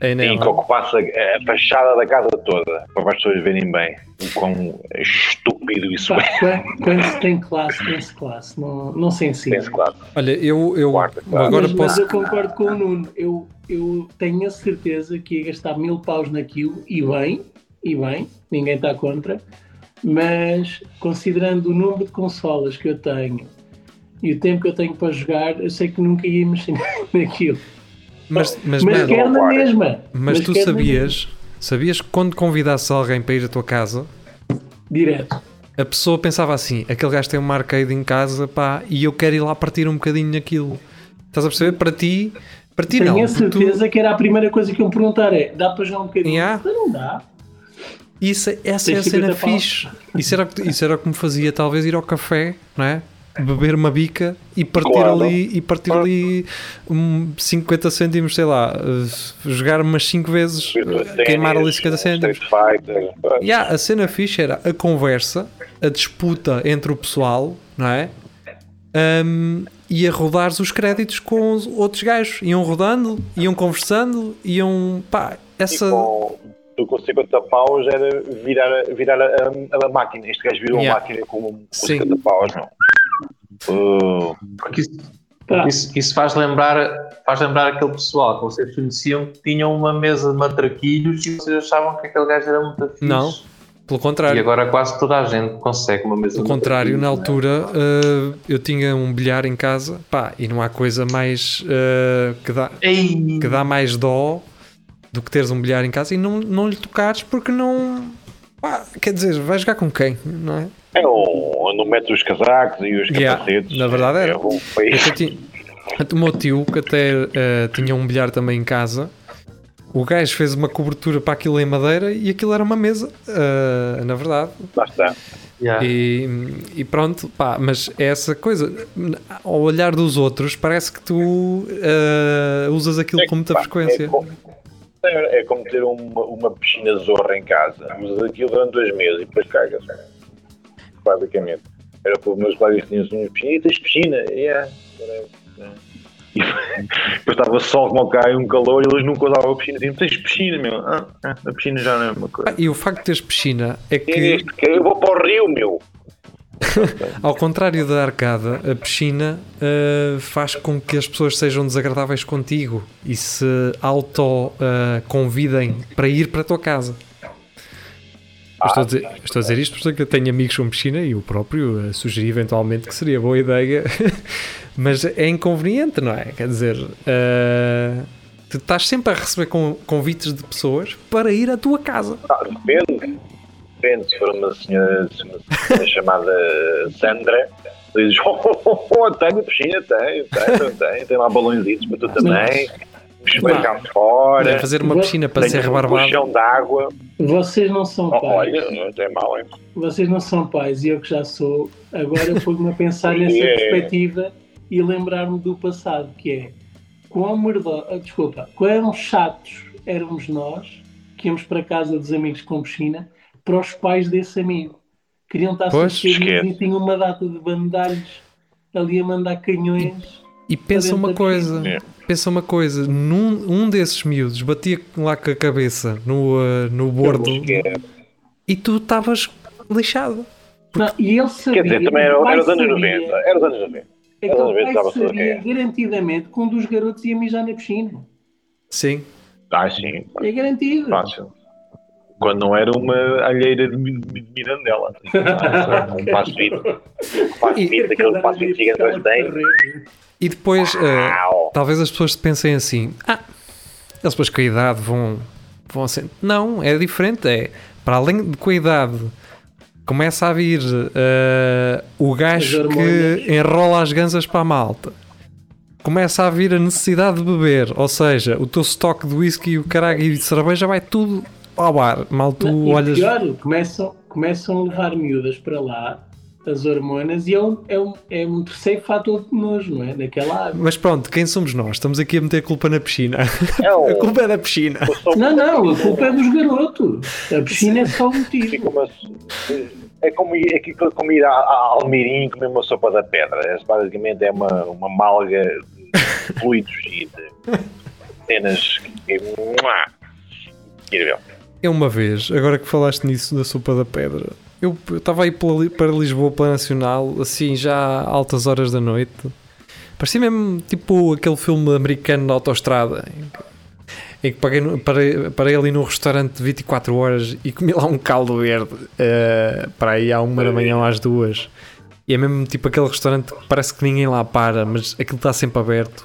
é Sim, que ocupasse a, a, fachada da casa toda, para as pessoas verem bem o quão estúpido isso Pá, é. Quando, se tem classe, tem-se classe, não, não se ensina. Tem-se classe. Olha, eu, eu Quarta, agora mas, posso... mas eu concordo com o Nuno, eu, eu tenho a certeza que ia gastar mil paus naquilo, e bem, e bem, ninguém está contra, mas considerando o número de consolas que eu tenho e o tempo que eu tenho para jogar, eu sei que nunca ia mexer naquilo. Mas, mas, mas man, quer na mesma. Mas, mas tu sabias, sabias que quando convidasse alguém para ir à tua casa, direto, a pessoa pensava assim: aquele gajo tem uma arcade em casa, pá, e eu quero ir lá partir um bocadinho naquilo. Estás a perceber? Para ti, para ti Tenho não. Tenho a certeza tu... que era a primeira coisa que eu me perguntar: é dá para jogar um bocadinho? Yeah. Não dá. Isso, essa é a cena fixe. Isso era, isso era o que me fazia, talvez, ir ao café, não é? beber uma bica e partir claro. ali e partir claro. ali um, 50 cêntimos, sei lá, uh, jogar umas 5 vezes, queimar ali 50 cêntimos. Yeah, a cena fixe era a conversa, a disputa entre o pessoal, não é? Um, e a rodar os créditos com os outros gajos. Iam rodando, iam conversando, iam. pá, essa. Tu com 50 paus era virar, virar a, a, a máquina. Este gajo virou yeah. a máquina com, com 50 paus, não. Uh, porque isso, isso, isso, faz, lembrar, faz lembrar aquele pessoal que vocês conheciam que tinham uma mesa de matraquilhos e vocês achavam que aquele gajo era muito fixe. Não, pelo contrário. E agora quase toda a gente consegue uma mesa Pelo contrário, na altura uh, eu tinha um bilhar em casa pá, e não há coisa mais uh, que, dá, que dá mais dó do que teres um bilhar em casa e não, não lhe tocares porque não. Pá, quer dizer, vai jogar com quem, não é? É onde não mete os casacos e os yeah, capacetes. Na verdade era. É um tinha, o meu tio, que até uh, tinha um bilhar também em casa, o gajo fez uma cobertura para aquilo em madeira e aquilo era uma mesa, uh, na verdade. Lá está. Yeah. E, e, pronto, pá, mas é essa coisa, ao olhar dos outros, parece que tu uh, usas aquilo é, com muita pá, frequência. É como, é como ter uma, uma piscina zorra em casa, usas aquilo durante dois meses e depois cagas basicamente. Era para os meus colegas tinham assim, piscina, e tens piscina? Yeah, E depois estava sol como e um calor e eles nunca usavam a piscina. Diziam, tens piscina, meu? Ah, ah, a piscina já não é uma coisa. Ah, e o facto de teres piscina é que. É este, que eu vou para o rio, meu. Ao contrário da arcada, a piscina uh, faz com que as pessoas sejam desagradáveis contigo e se auto-convidem uh, para ir para a tua casa. Estou a, dizer, estou a dizer isto porque eu tenho amigos com piscina e o próprio sugeri eventualmente que seria boa ideia, mas é inconveniente, não é? Quer dizer, uh, tu estás sempre a receber convites de pessoas para ir à tua casa. Ah, depende. Se for uma senhora, uma senhora chamada Sandra, dizes: oh, oh, oh, tenho piscina, tenho, tenho, tenho, tenho lá balõezinhos para tu também cá fora. fazer uma piscina para ser rebarbado. Um chão de água. Vocês não são oh, pais. Olha, não tem mal, hein? Vocês não são pais e eu que já sou. Agora eu me a pensar nessa é. perspectiva e lembrar-me do passado, que é quão merdo... Ah, desculpa, quão chatos éramos nós que íamos para casa dos amigos com piscina para os pais desse amigo. Queriam estar pois, e tinham uma data de bandalhos ali a mandar canhões. E, e pensa uma coisa, é pensa uma coisa, num, um desses miúdos batia lá com a cabeça no, uh, no bordo e tu estavas lixado. Não, e ele sabia, Quer dizer, também era, era os anos 90. Era os anos 90. É que ele sabia garantidamente que um dos garotos ia mijar na piscina. Sim. Ah, sim. É garantido. Fácil. Quando não era uma alheira de Mirandela. Um passo fit. Um passo fit, aquele passo gigante tem. E depois, uh, talvez as pessoas pensem assim: ah, eles depois com a idade vão, vão assim. Não, é diferente. É para além de com a idade começa a vir uh, o gajo que enrola as ganzas para a malta. Começa a vir a necessidade de beber, ou seja, o teu estoque de whisky e o caralho e de cerveja vai tudo ao bar. Mal tu Não, olhas. Pior, começam, começam a levar miúdas para lá as hormonas e é um, é um, é um terceiro fator de nojo, não é? Daquela água. Mas pronto, quem somos nós? Estamos aqui a meter a culpa na piscina. É a culpa é da piscina. Não, não, a culpa é dos garotos. A piscina é só o motivo. É como ir, é como ir a, a Almirim comer uma sopa da pedra. É, basicamente é uma, uma malga de fluidos e de cenas que. Incrível. É uma vez, agora que falaste nisso da sopa da pedra, eu estava aí para Lisboa, pela Nacional, assim, já a altas horas da noite. Parecia mesmo tipo aquele filme americano da autostrada. Em que paguei, parei, parei ali num restaurante de 24 horas e comi lá um caldo verde uh, para aí à uma da manhã às duas. E é mesmo tipo aquele restaurante que parece que ninguém lá para, mas aquilo está sempre aberto.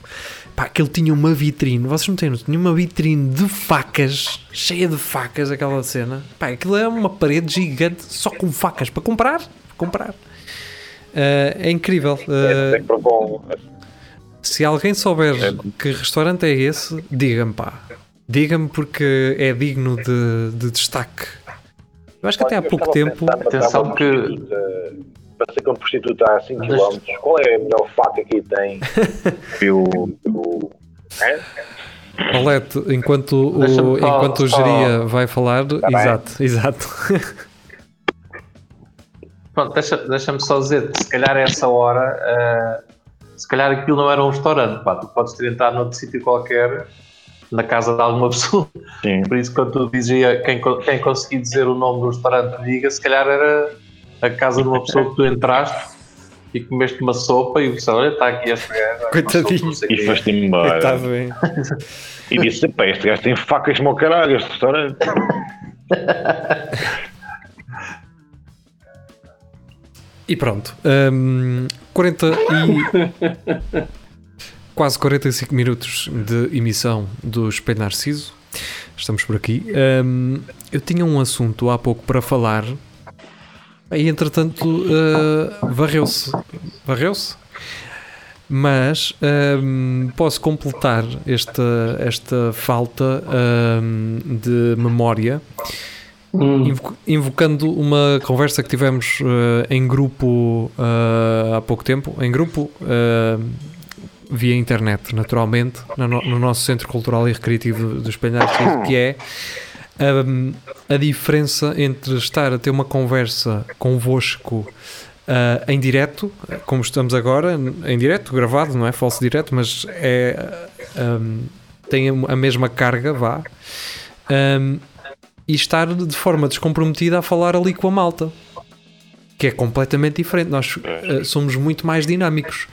Pá, aquele tinha uma vitrine, vocês não têm tinha uma vitrine de facas, cheia de facas, aquela cena. Pá, aquilo é uma parede gigante só com facas para comprar. comprar. Uh, é incrível. Uh, se alguém souber que restaurante é esse, diga-me, pá. Diga-me porque é digno de, de destaque. Eu acho que até há pouco tempo. Atenção que para ser como prostituta a 5 km, qual é a melhor faca que tem? o, o, é? Paulette, enquanto o, enquanto o Geria vai falar, tá exato, bem. exato. Pronto, deixa-me deixa só dizer, se calhar a essa hora, uh, se calhar aquilo não era um restaurante, pá, tu podes ter entrado noutro sítio qualquer, na casa de alguma pessoa. Sim. Por isso, quando tu dizia quem, quem conseguir dizer o nome do restaurante, diga, se calhar era a casa de uma pessoa que tu entraste e comeste uma sopa e disse, olha, está aqui este gajo. Coitadinho. e foste-me embora. Está bem. E disse, pá, este gajo tem facas o caralho, este restaurante. E pronto. Um, 40 e... quase 45 minutos de emissão do Espelho Narciso. Estamos por aqui. Um, eu tinha um assunto há pouco para falar Aí, entretanto, uh, varreu-se. Varreu-se? Mas um, ehm, posso completar esta, esta falta um, ehm, de memória hum. invocando uma conversa que tivemos uh, em grupo uh, há pouco tempo. Em grupo, via internet, naturalmente, no, no, nosso Centro Cultural e Recreativo do Espelhar, que é um, a diferença entre estar a ter uma conversa convosco uh, em direto, como estamos agora, em direto, gravado, não é falso direto, mas é, um, tem a mesma carga, vá, um, e estar de forma descomprometida a falar ali com a malta, que é completamente diferente. Nós uh, somos muito mais dinâmicos.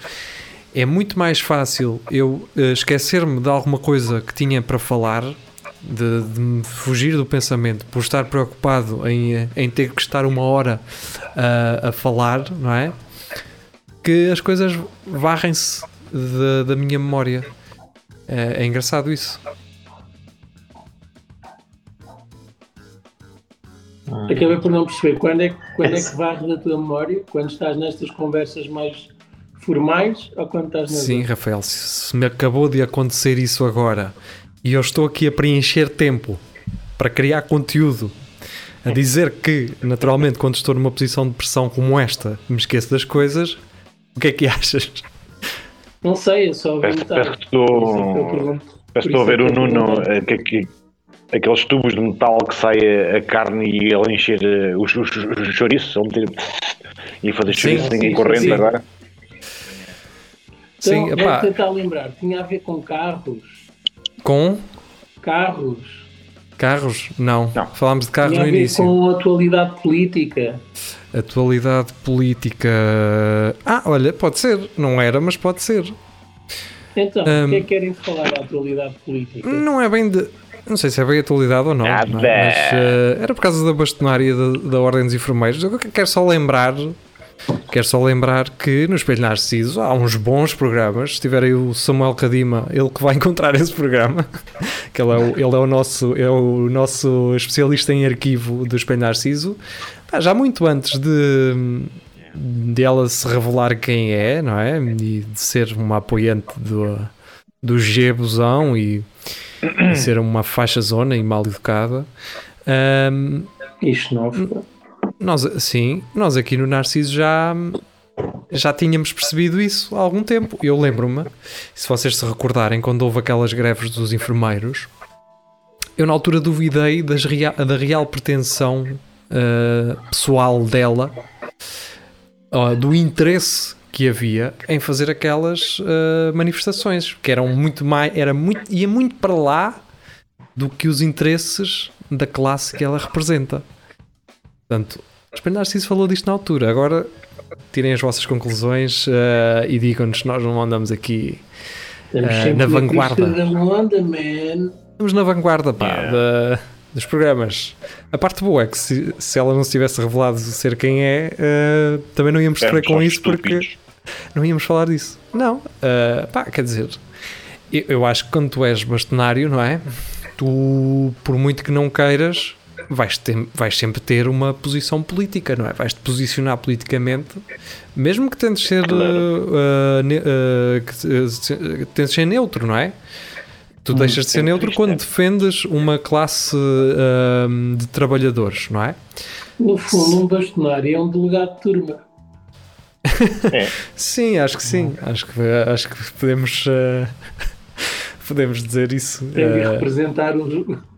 É muito mais fácil eu uh, esquecer-me de alguma coisa que tinha para falar de, de, me fugir do pensamento por estar preocupado em, em ter que estar uma hora a, a falar, não é? Que as coisas varrem-se da minha memória. É, é engraçado isso. Acabei por não perceber quando é, quando é que varre da tua memória, quando estás nestas conversas mais formais ou quando estás nas Sim, Rafael, se, se me acabou de acontecer isso agora e eu estou aqui a preencher tempo para criar conteúdo, a dizer que, naturalmente, quando estou numa posição de pressão como esta, me esqueço das coisas, o que é que achas? Não sei, é só Parece, parece que estou, estou a ver o Nuno, eh, que, que, aqueles tubos de metal que sai a, a carne e ele encher eh, os, os, os chouriços, e fazer chouriços em corrente sim. agora. Então, sim, vou tentar lembrar, tinha a ver com carros com? Carros. Carros? Não. não. Falámos de carros Tinha no início. com atualidade política. Atualidade política. Ah, olha, pode ser. Não era, mas pode ser. Então, um, o que é que querem falar da atualidade política? Não é bem de. não sei se é bem atualidade ou não, Nada. não é? mas uh, era por causa da bastonária da, da Ordem dos Enfermeiros. Eu quero só lembrar Quero só lembrar que no Espelho Narciso há uns bons programas. Se tiver aí o Samuel Cadima, ele que vai encontrar esse programa, que ele é o, ele é o, nosso, é o nosso especialista em arquivo do Espelho Narciso. já muito antes de, ela se revelar quem é, não é? E de ser uma apoiante do, do Gebusão e, e ser uma faixa zona e mal educada. Um, Isto não nós, sim, nós aqui no Narciso já, já tínhamos percebido isso há algum tempo. Eu lembro-me, se vocês se recordarem, quando houve aquelas greves dos enfermeiros, eu na altura duvidei real, da real pretensão uh, pessoal dela, uh, do interesse que havia em fazer aquelas uh, manifestações, que eram muito mais, era muito, ia muito para lá do que os interesses da classe que ela representa. Portanto, Espelho Narciso falou disto na altura. Agora tirem as vossas conclusões uh, e digam-nos se nós não andamos aqui uh, na vanguarda. Estamos na vanguarda pá, yeah. da, dos programas. A parte boa é que se, se ela não se tivesse revelado ser quem é, uh, também não íamos sofrer com isso estúpidos. porque não íamos falar disso. Não, pá, quer dizer, eu, eu acho que quando tu és bastonário, não é? Tu, por muito que não queiras, vais, ter, vais sempre ter uma posição política, não é? Vais-te posicionar politicamente, mesmo que tentes ser, uh, uh, uh, que tentes ser neutro, não é? Tu hum, deixas de ser neutro quando defendes uma classe de trabalhadores, não é? No fundo, um bastonário é um delegado de turma. É. sim, acho que sim. Acho que, acho que podemos podemos dizer isso. Tem de, representar os,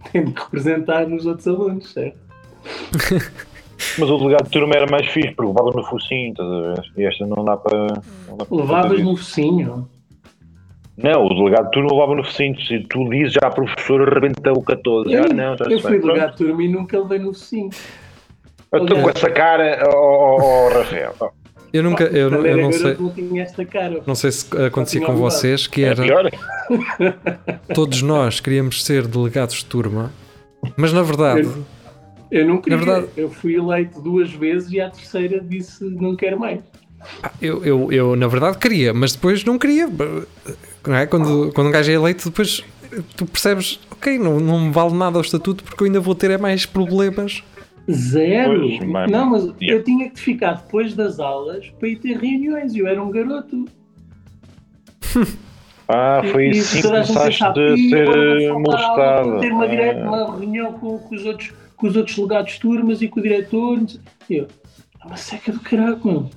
tem de representar os outros alunos, certo? Mas o delegado de turma era mais fixe, porque levava no focinho, estás a ver? E esta não dá para. Levavas no focinho? Não, o delegado de turma levava no focinho. Se tu dizes já, professor, arrebenta o 14. Eu, já, não, eu fui delegado de turma e nunca levei no focinho. Eu estou com essa cara, ó oh, oh, oh, Rafael. Eu nunca, eu, eu, não sei, não sei se acontecia com vocês que era todos nós queríamos ser delegados de turma, mas na verdade eu, eu não queria, na verdade, eu fui eleito duas vezes e à terceira disse não quero mais. Ah, eu, eu, eu na verdade queria, mas depois não queria. Não é? quando, quando um gajo é eleito, depois tu percebes, ok, não, não me vale nada o estatuto porque eu ainda vou ter é mais problemas Zero. Pois, mas, não, mas yeah. eu tinha que ficar depois das aulas para ir ter reuniões. Eu era um garoto. Ah, foi e, assim que começaste a ser molestado. Ter uma, ah. uma reunião com, com, os outros, com os outros legados de turmas e com o diretor. E eu, é uma seca do caralho, mano.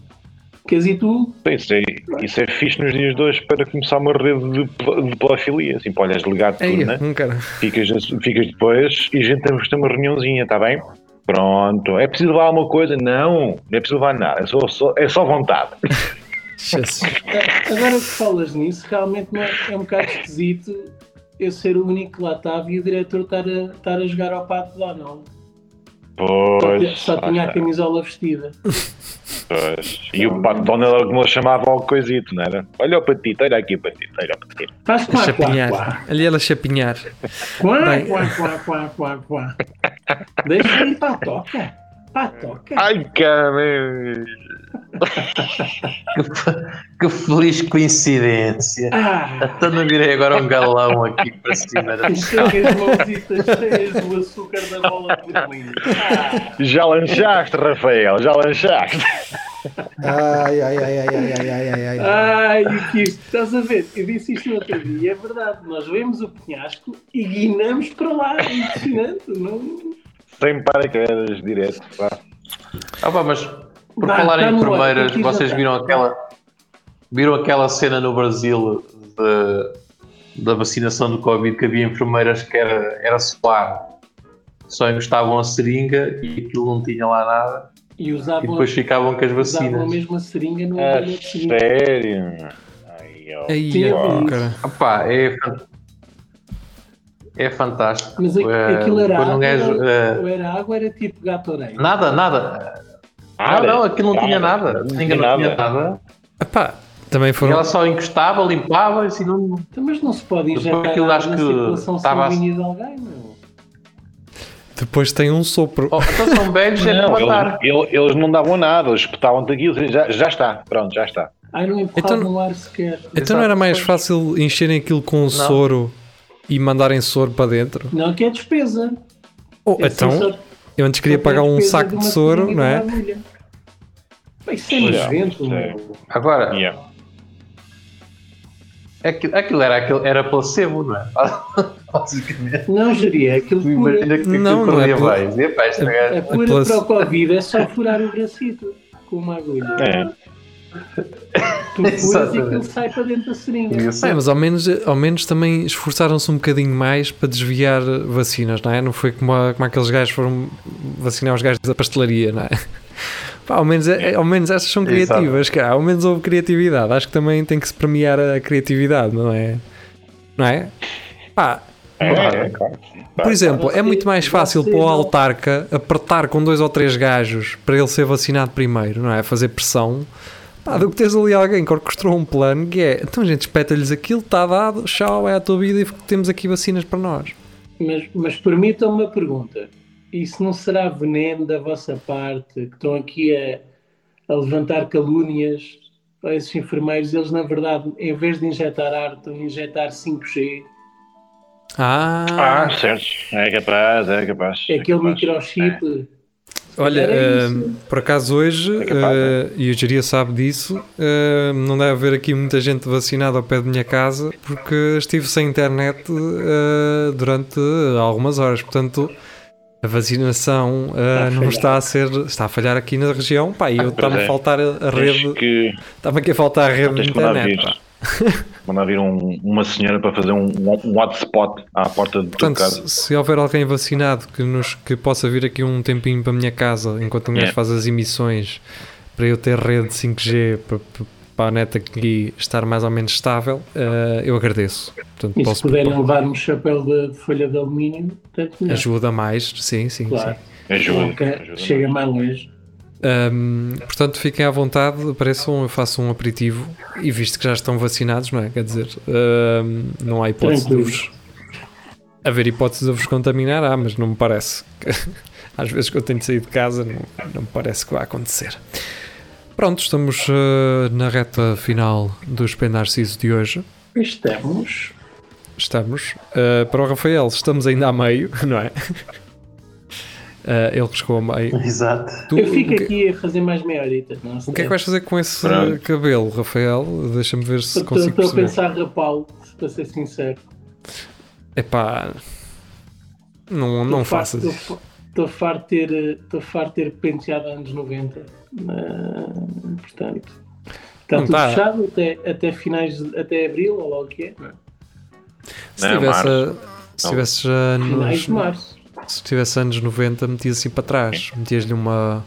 Queres ir tu? Isso é, isso é fixe nos dias de hoje para começar uma rede de, de pedofilia. Assim, pá, olhas delegado de turma, né? ficas, ficas depois e a gente ter uma reuniãozinha, está bem? Pronto. É preciso levar alguma coisa? Não, não é preciso levar nada. É só, só é só vontade. Agora que falas nisso, realmente é, é um bocado esquisito eu ser o único que lá estava e o diretor estar a, estar a jogar ao pato lá, não. Pois. Só, só tinha a camisola vestida. Pois. E o pato Donald como ele chamava algo coisito, não era? Olha o patito, olha aqui o patito, olha o patito. Faz quá. Quá, quá. Ali ela chapinhar. Quá, quá, quá, quá, quá, quá. Deixa ele para a toca. Para a toca. Ai, caramba. que, que, feliz coincidência. Ah. Até não virei agora um galão aqui para cima da Chega as mãozitas cheias do açúcar da bola de. Ah. Já lanchaste, Rafael, já lanchaste. Ai, ai, ai, ai, ai, ai, ai, ai. Ai, o que isto, estás a ver? Eu disse isto no outro dia, e é verdade. Nós vemos o penhasco e guinamos para lá. É impressionante, não? Sem paraquedas, direto. Pá. Ah, pá, mas por falar em enfermeiras, vocês viram aquela, viram aquela cena no Brasil de, da vacinação do Covid que havia enfermeiras que era, era suar, só encostavam a seringa e aquilo não tinha lá nada. E, usavam, e depois ficavam com as vacinas. Usavam a mesma seringa no ah, Sério? Ai, ó, cara. Opa, é, é fantástico. Mas aquilo era água, gajo, uh, era água era tipo Gatorade? Nada, nada. Nada. Não, não, aquilo não tinha nada. Não tinha nada. nada. Epá, também foram... Ela só encostava, limpava e assim não. Então, mas não se pode injetar aquilo acho que estava sanguínea de alguém, não? depois tem um sopro. Oh, então são velhos, é Não, matar. eles, eles- não davam nada, eles espetavam-te aquilo, já, já está, pronto, já está. Ai, não empurravam Então- no ar sequer. Então não era mais fácil encherem aquilo com soro e mandarem soro para dentro? Não, que é despesa. Oh, É então, eu antes queria pagar um saco de uma soro, não é? Pá, Isso é Pois é, nojento, é. Agora, Yeah. aquilo, aquilo era, aquilo era placebo, não é? Basicamente. Não, geria, aquilo Tu cura. Imagina que aquilo Não, não é pla- mais. E, epá, esta gaja- A cura place- para o Covid é só furar o bracito com uma agulha. É. Tu furas e aquilo sai para dentro da seringa. Bem, mas ao menos, ao menos também esforçaram-se um bocadinho mais para desviar vacinas, não é? Não foi como, a- como aqueles gajos foram vacinar os gajos da pastelaria, não é? Pá, ao, menos, é- ao menos essas são Exato. criativas, cara. Ao menos houve criatividade. Acho que também tem que se premiar a criatividade, não é? Não é? Pá, É, é, claro. por exemplo, é muito mais fácil para o autarca apertar com dois ou três gajos para ele ser vacinado primeiro, não é? Fazer pressão. Pá, do que teres ali alguém que orquestrou um plano que é, então a gente espeta-lhes aquilo, está dado, tchau, é a tua vida e temos aqui vacinas para nós. Mas, mas permitam-me uma pergunta. Isso não será veneno da vossa parte que estão aqui a, a levantar calúnias a esses enfermeiros? Eles, na verdade, em vez de injetar ar, estão a injetar 5G. Ah, Ah, certo. É capaz, é capaz. É aquele capaz. microchip. Olha, isso. por acaso hoje, É capaz, ah, e o Jeria sabe disso, ah, não deve haver aqui muita gente vacinada ao pé da minha casa porque estive sem internet durante algumas horas, portanto. A vacinação ah, a não está a ser, está a falhar aqui na região, pá, e eu Pois está-me a é. faltar a, rede, que, está-me aqui a faltar a rede de internet. Mandar vir um- uma senhora para fazer um, um hotspot à porta do teu Portanto, casa. se, houver alguém vacinado que, nos, que possa vir aqui um tempinho para a minha casa enquanto um gajo Yeah. faz as emissões para eu ter rede 5G para, para- a neta aqui estar mais ou menos estável, eh, eu agradeço. Portanto, E se puderem levar um chapéu de, de folha de alumínio, tanto melhor. ajuda mais, sim, sim, Claro. sim. Ajuda. Ajuda chega mais longe. Ahm, portanto, fiquem à vontade, apareçam, eu faço um aperitivo e visto que já estão vacinados, não é? Quer dizer, ahm, não há hipótese de vos haver hipótese de vos contaminar, há, mas não me parece. Às vezes que eu tenho de sair de casa, não, não me parece que vai acontecer. Pronto, estamos ah, na reta final do Spend Narciso de hoje. Estamos. Estamos. Ah, para o Rafael, estamos ainda a meio, não é? Ah, ele chegou a meio. Exato. Tu- Eu fico que- aqui a fazer mais meia horita. Não O que é que vais fazer com esse Pronto. cabelo, Rafael? Deixa-me ver se consigo Estou a pensar rapá-lo, para ser sincero. Epá, não, não faças isso. Estou farto de ter, farto de ter penteado anos 90. Ah, portanto, está Não tudo tá. fechado até, até finais, de- até abril, ou lá o que é. Se Não, tivesse, março. se tivesse anos, Finais de março. Se tivesse anos 90, metias assim para trás. Metias-lhe uma,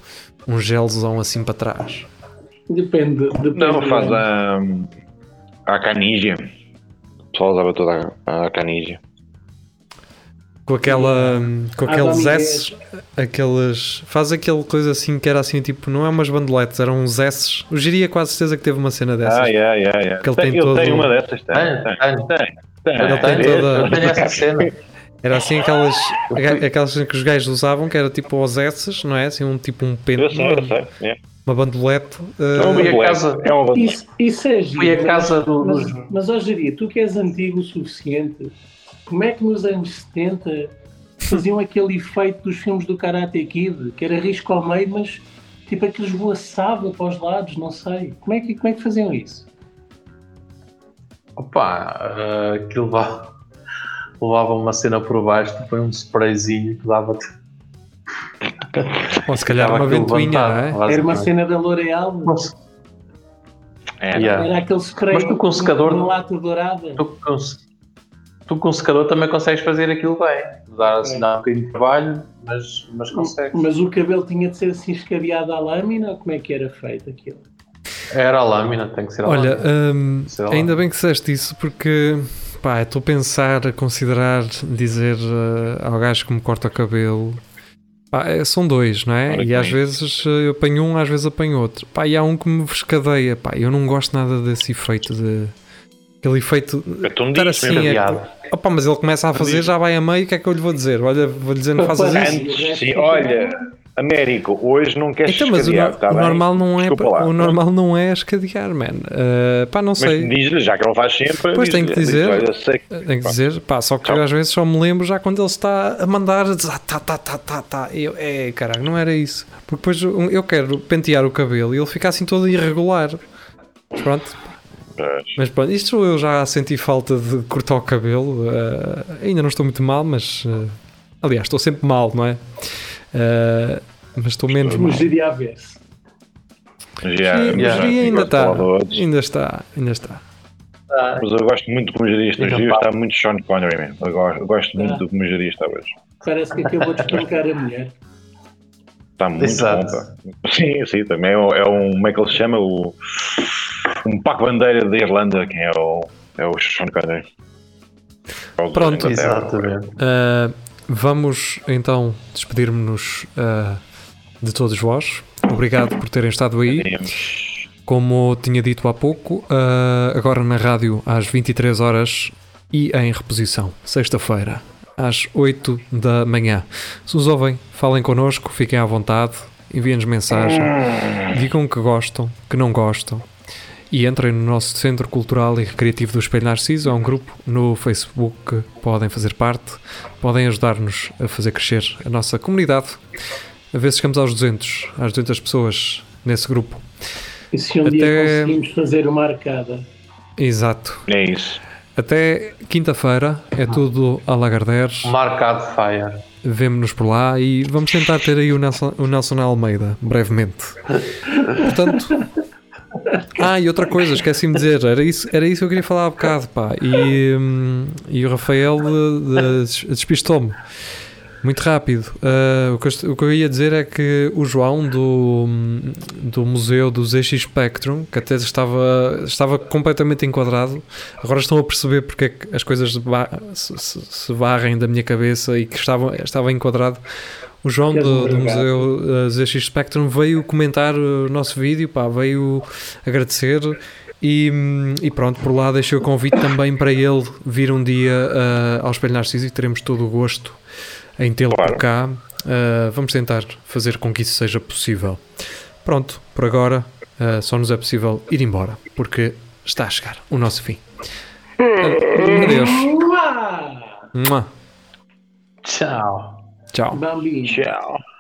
um gelzão assim para trás. Depende. depende Não, faz a, a canígia. O pessoal usava toda a, a canígia. Com aquela. Com Ah, aqueles S. Aqueles. Faz aquele coisa assim que era assim, tipo, não é umas bandoletes, eram uns S. O Giria quase certeza que teve uma cena dessas. Ah, yeah, yeah, yeah. Que ele tem, tem ele todo- tem uma dessas, tem. Tenho, Tem, tenho. tem. tem. Ele Eu tem tenho, toda- eu tenho essa cena. Era assim aquelas. Aquelas que os gajos usavam, que era tipo os S, não é? Assim, um tipo um pente. Eu sei, eu sei. yeah. Uma bandolete. É uma Fui a bandolete, casa- É uma bandolete. Isso, isso é giro. Fui a mas- casa do- Mas, mas ó Jeria, tu que és antigo o suficiente, como é que nos anos 70 faziam aquele efeito dos filmes do Karate Kid, que era risco ao meio, mas tipo aquilo esvoaçava para os lados, não sei. Como é que, como é que faziam isso? Opa, ah, aquilo levava, levava uma cena por baixo, foi um sprayzinho que dava. Ou se calhar uma ventoinha, não é? Era uma cena da L'Oreal, Nossa, É, Yeah. era aquele spray Mas tu com secador- uma lata dourada. Tu, com, tu com o secador também consegues fazer aquilo bem. Dá, assim, dá um bocadinho de trabalho, mas, mas consegues. Mas o cabelo tinha de ser assim escabeado à lâmina ou como é que era feito aquilo? Era a lâmina, tem que ser a Olha, lâmina. hum, ainda bem que disseste isso porque pá, estou a pensar, a considerar dizer ah, ao gajo que me corta o cabelo. Pá, é, são dois, não é? E às vezes ah, eu apanho um, às vezes apanho outro. Pá, e há um que me escadeia. Pá, eu não gosto nada desse efeito de Aquele efeito. Estar disso, assim. É, opa, mas ele começa a fazer, já vai a meio, o que é que eu lhe vou dizer? Olha, vou-lhe dizer, não faças isso. Antes, sim, olha, Américo, hoje não queres Então, mas o, escadear, no- tá o bem? normal não é lá. o normal não é escadear, man. Uh, pá, não Mas sei. diz-lhe, já que ele faz sempre. Pois, tenho que dizer. sei que- Tenho que dizer, pá, só que Tchau. às vezes só me lembro já quando ele está a mandar, diz, ah, tá, tá, tá, tá, tá. Eu, é, caralho, não era isso. Porque depois eu quero pentear o cabelo e ele fica assim todo irregular. Mas pronto, Pois. mas pronto, isto eu já senti falta de cortar o cabelo. eh, ainda não estou muito mal, mas eh, aliás, estou sempre mal, não é? Eh, mas estou menos mal. Vamos gerir a ver-se. Já, E- ainda está, ainda está, ainda está. Ah, Mas eu gosto muito do comentarista. Diga, Hoje pá. está muito Sean Connery mesmo. Eu gosto, eu gosto muito Ah. do comentarista hoje. Parece que acabou de espancar a mulher. Está muito Exato. bom. Sim, sim, também é, um- é um. Como é que ele se chama? O, um Paco Bandeira da Irlanda. Quem é o. É o Sean Connery. É Pronto. Exatamente. Uh, vamos então despedir-nos uh, de todos vós. Obrigado por terem estado aí. Como tinha dito há pouco, uh, agora na rádio às 23 horas e em reposição, sexta-feira, às 8 da manhã. Se os ouvem, falem connosco, fiquem à vontade, enviem-nos mensagem, digam que gostam, que não gostam. E entrem no nosso Centro Cultural e Recreativo do Espelho Narciso, é um grupo no Facebook que podem fazer parte, podem ajudar-nos a fazer crescer a nossa comunidade. A ver se chegamos aos 200, às 200 pessoas nesse grupo. E se um dia Até- conseguimos fazer uma arcada? Exato. É isso. Até quinta-feira é tudo a Lagardère. Marcado fire. Vemo-nos por lá e vamos tentar ter aí o Nelson, o Nelson Almeida brevemente. Portanto. Ah, e outra coisa, esqueci-me de dizer, era isso, era isso que eu queria falar há bocado, pá. E, hum, e o Rafael eh, des- despistou-me. Muito rápido. Ah, o, que eu, o que eu ia dizer é que o João do, do Museu do ZX Spectrum, que até estava, estava completamente enquadrado, agora estão a perceber porque é que as coisas se, se- se varrem da minha cabeça e que estava, estava enquadrado. O João do, do? Museu uh, ZX Spectrum veio comentar o nosso vídeo, pá, veio agradecer. E, e pronto, por lá deixei o convite também para ele vir um dia uh, ao Espelho Narciso e teremos todo o gosto em tê-lo Claro. por cá. Uh, vamos tentar fazer com que isso seja possível. Pronto, por agora uh, só nos é possível ir embora, porque está a chegar o nosso fim. Adeus. Mua. Tchau. Tchau. Bambino. Tchau.